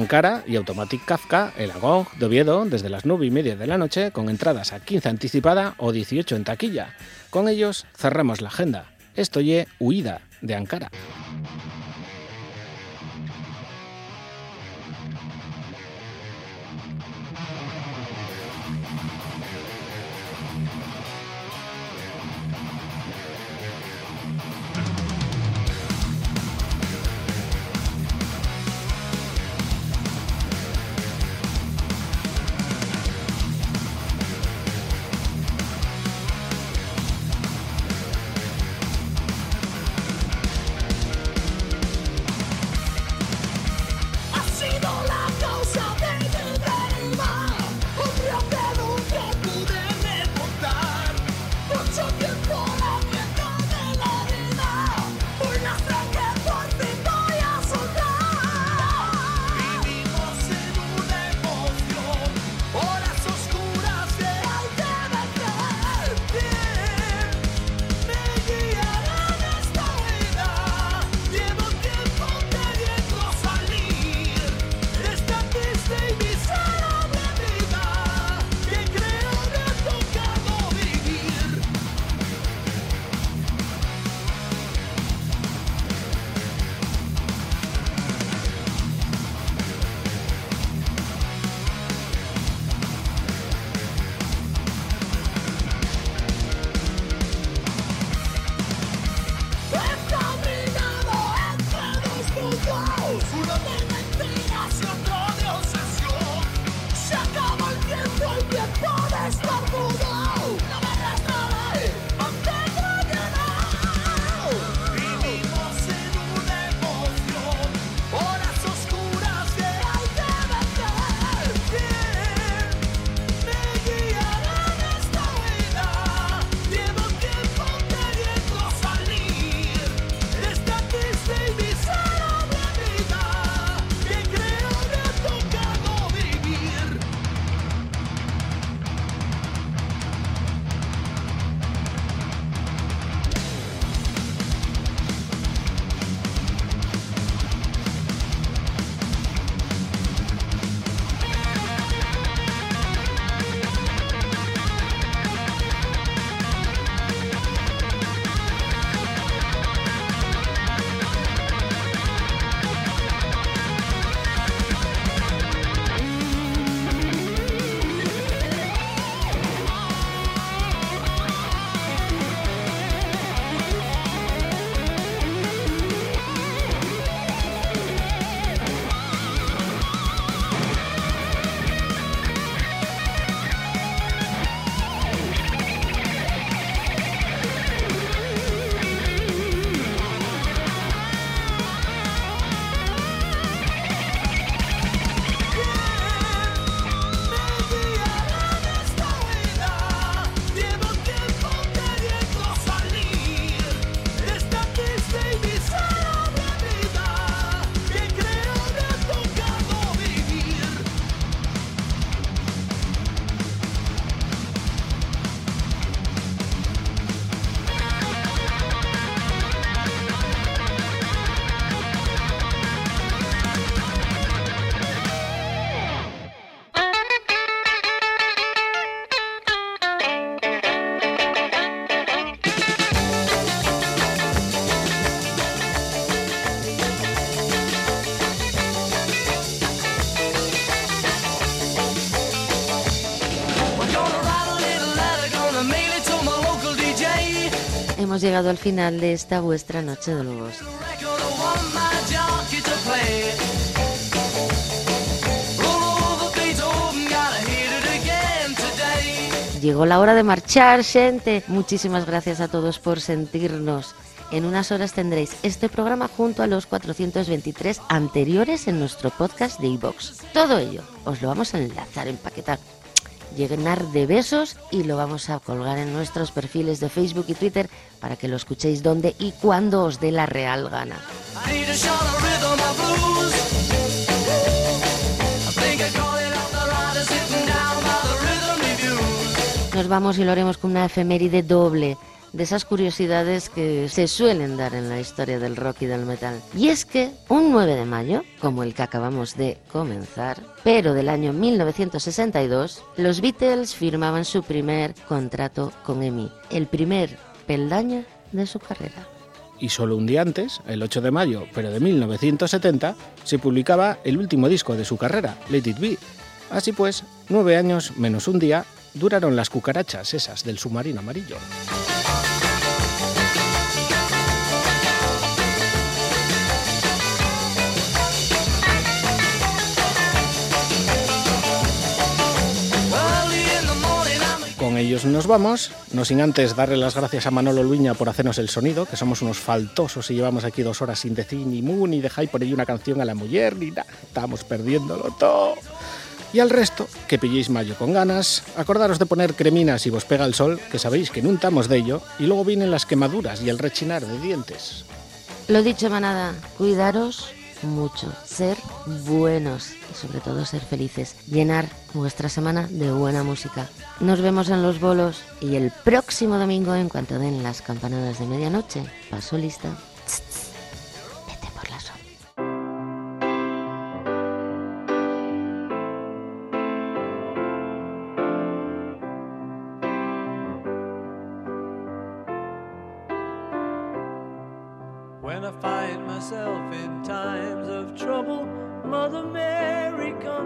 Ankara y Automatic Kafka, el Agog de Oviedo, desde las 9 y media de la noche, con entradas a 15 anticipada o 18 en taquilla. Con ellos cerramos la agenda. Esto ye Huida de Ankara. Llegado al final de esta vuestra Noche de Lobos. Llegó la hora de marchar, gente. Muchísimas gracias a todos por sentirnos. En unas horas tendréis este programa junto a los 423 anteriores en nuestro podcast de iVox. Todo ello os lo vamos a enlazar, empaquetar, llenar de besos y lo vamos a colgar en nuestros perfiles de Facebook y Twitter para que lo escuchéis donde y cuando os dé la real gana. Nos vamos y lo haremos con una efeméride doble. De esas curiosidades que se suelen dar en la historia del rock y del metal. Y es que un 9 de mayo, como el que acabamos de comenzar, pero del año 1962, los Beatles firmaban su primer contrato con EMI, el primer peldaño de su carrera. Y solo un día antes, el 8 de mayo, pero de 1970, se publicaba el último disco de su carrera, Let It Be. Así pues, nueve años menos un día duraron las cucarachas esas del submarino amarillo. Con ellos nos vamos, no sin antes darle las gracias a Manolo Luña por hacernos el sonido, que somos unos faltosos y llevamos aquí dos horas sin decir ni mu, ni dejáis por ahí una canción a la mujer, ni nada. Estamos perdiéndolo todo. Y al resto, que pilléis mayo con ganas, acordaros de poner creminas si vos pega el sol, que sabéis que untamos de ello, y luego vienen las quemaduras y el rechinar de dientes. Lo dicho, manada, cuidaros mucho, ser buenos y sobre todo ser felices, llenar vuestra semana de buena música. Nos vemos en los bolos y el próximo domingo en cuanto den las campanadas de medianoche. Paso lista.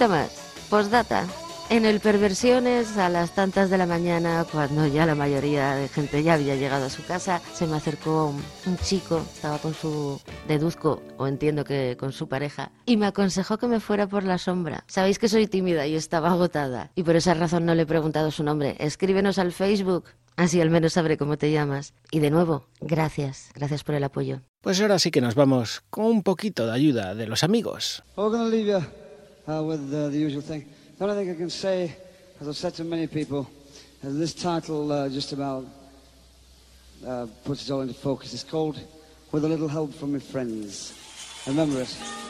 Cosita más. Postdata. En el Perversiones, a las tantas de la mañana, cuando ya la mayoría de gente ya había llegado a su casa, se me acercó un, un chico, estaba con su, deduzco o entiendo que con su pareja, y me aconsejó que me fuera por la sombra. Sabéis que soy tímida y estaba agotada, y por esa razón no le he preguntado su nombre. Escríbenos al Facebook, así al menos sabré cómo te llamas. Y de nuevo, gracias, gracias por el apoyo. Pues ahora sí que nos vamos con un poquito de ayuda de los amigos. Leave you uh, with uh, the usual thing. The only thing I can say, as I've said to many people, is this title uh, just about uh, puts it all into focus. It's called With a Little Help from My Friends. Remember it.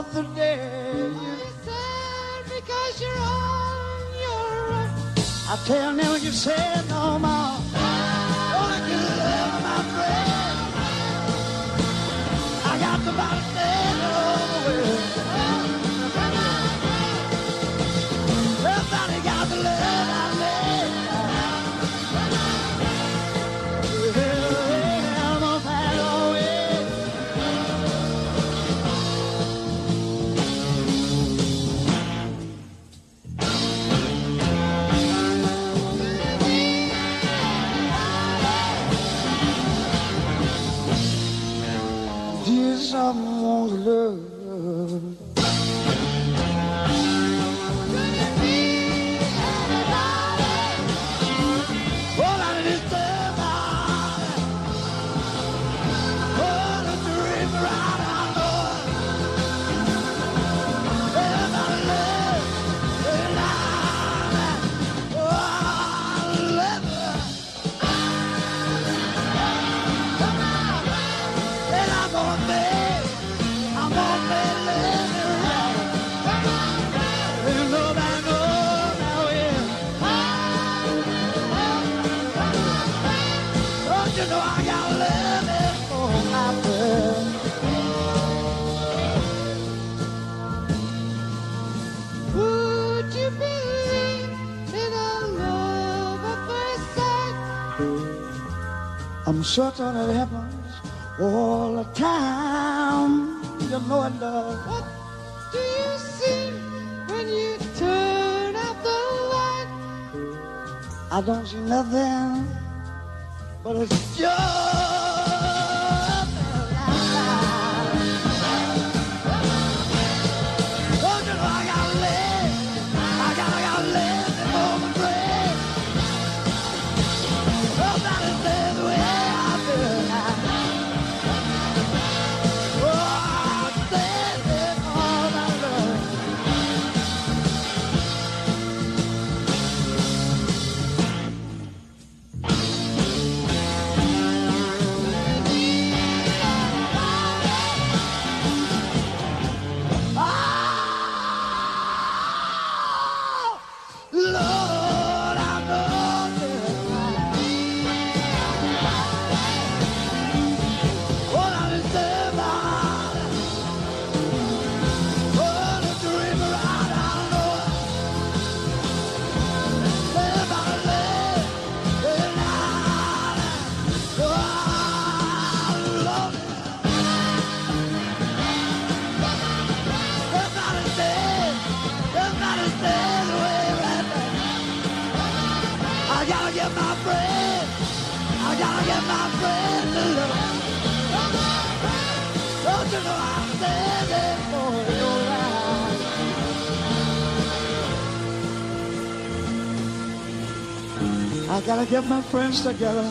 Of the day? You're sad because you're on your own. I tell never you say no more. Certain it happens all the time. You know it does. What do you see when you turn out the light? I don't see nothing, but it's just. I gotta get my friends together.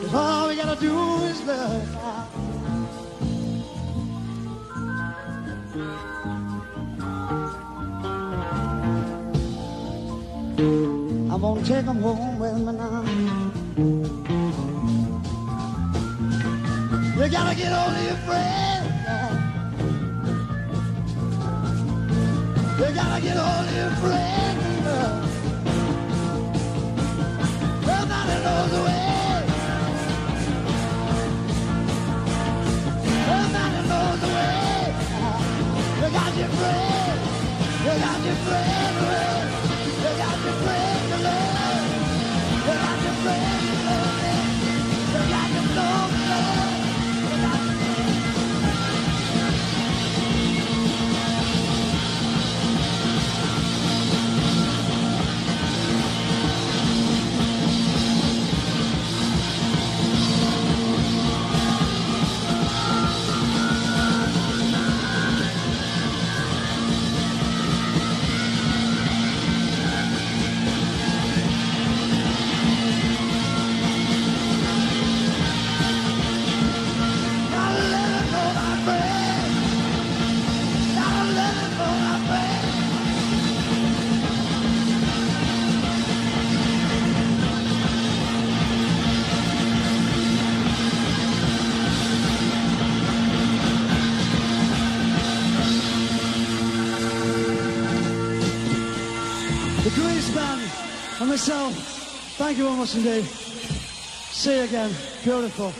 'Cause all we gotta do is love. I'm gonna take them home with me now. You gotta get of your friend. You gotta get all your friends. Well, not in those ways. Well, not in those ways. You got your friends. You got your friends. You got your. You got your friends. Thank you very much indeed. See you again. Beautiful.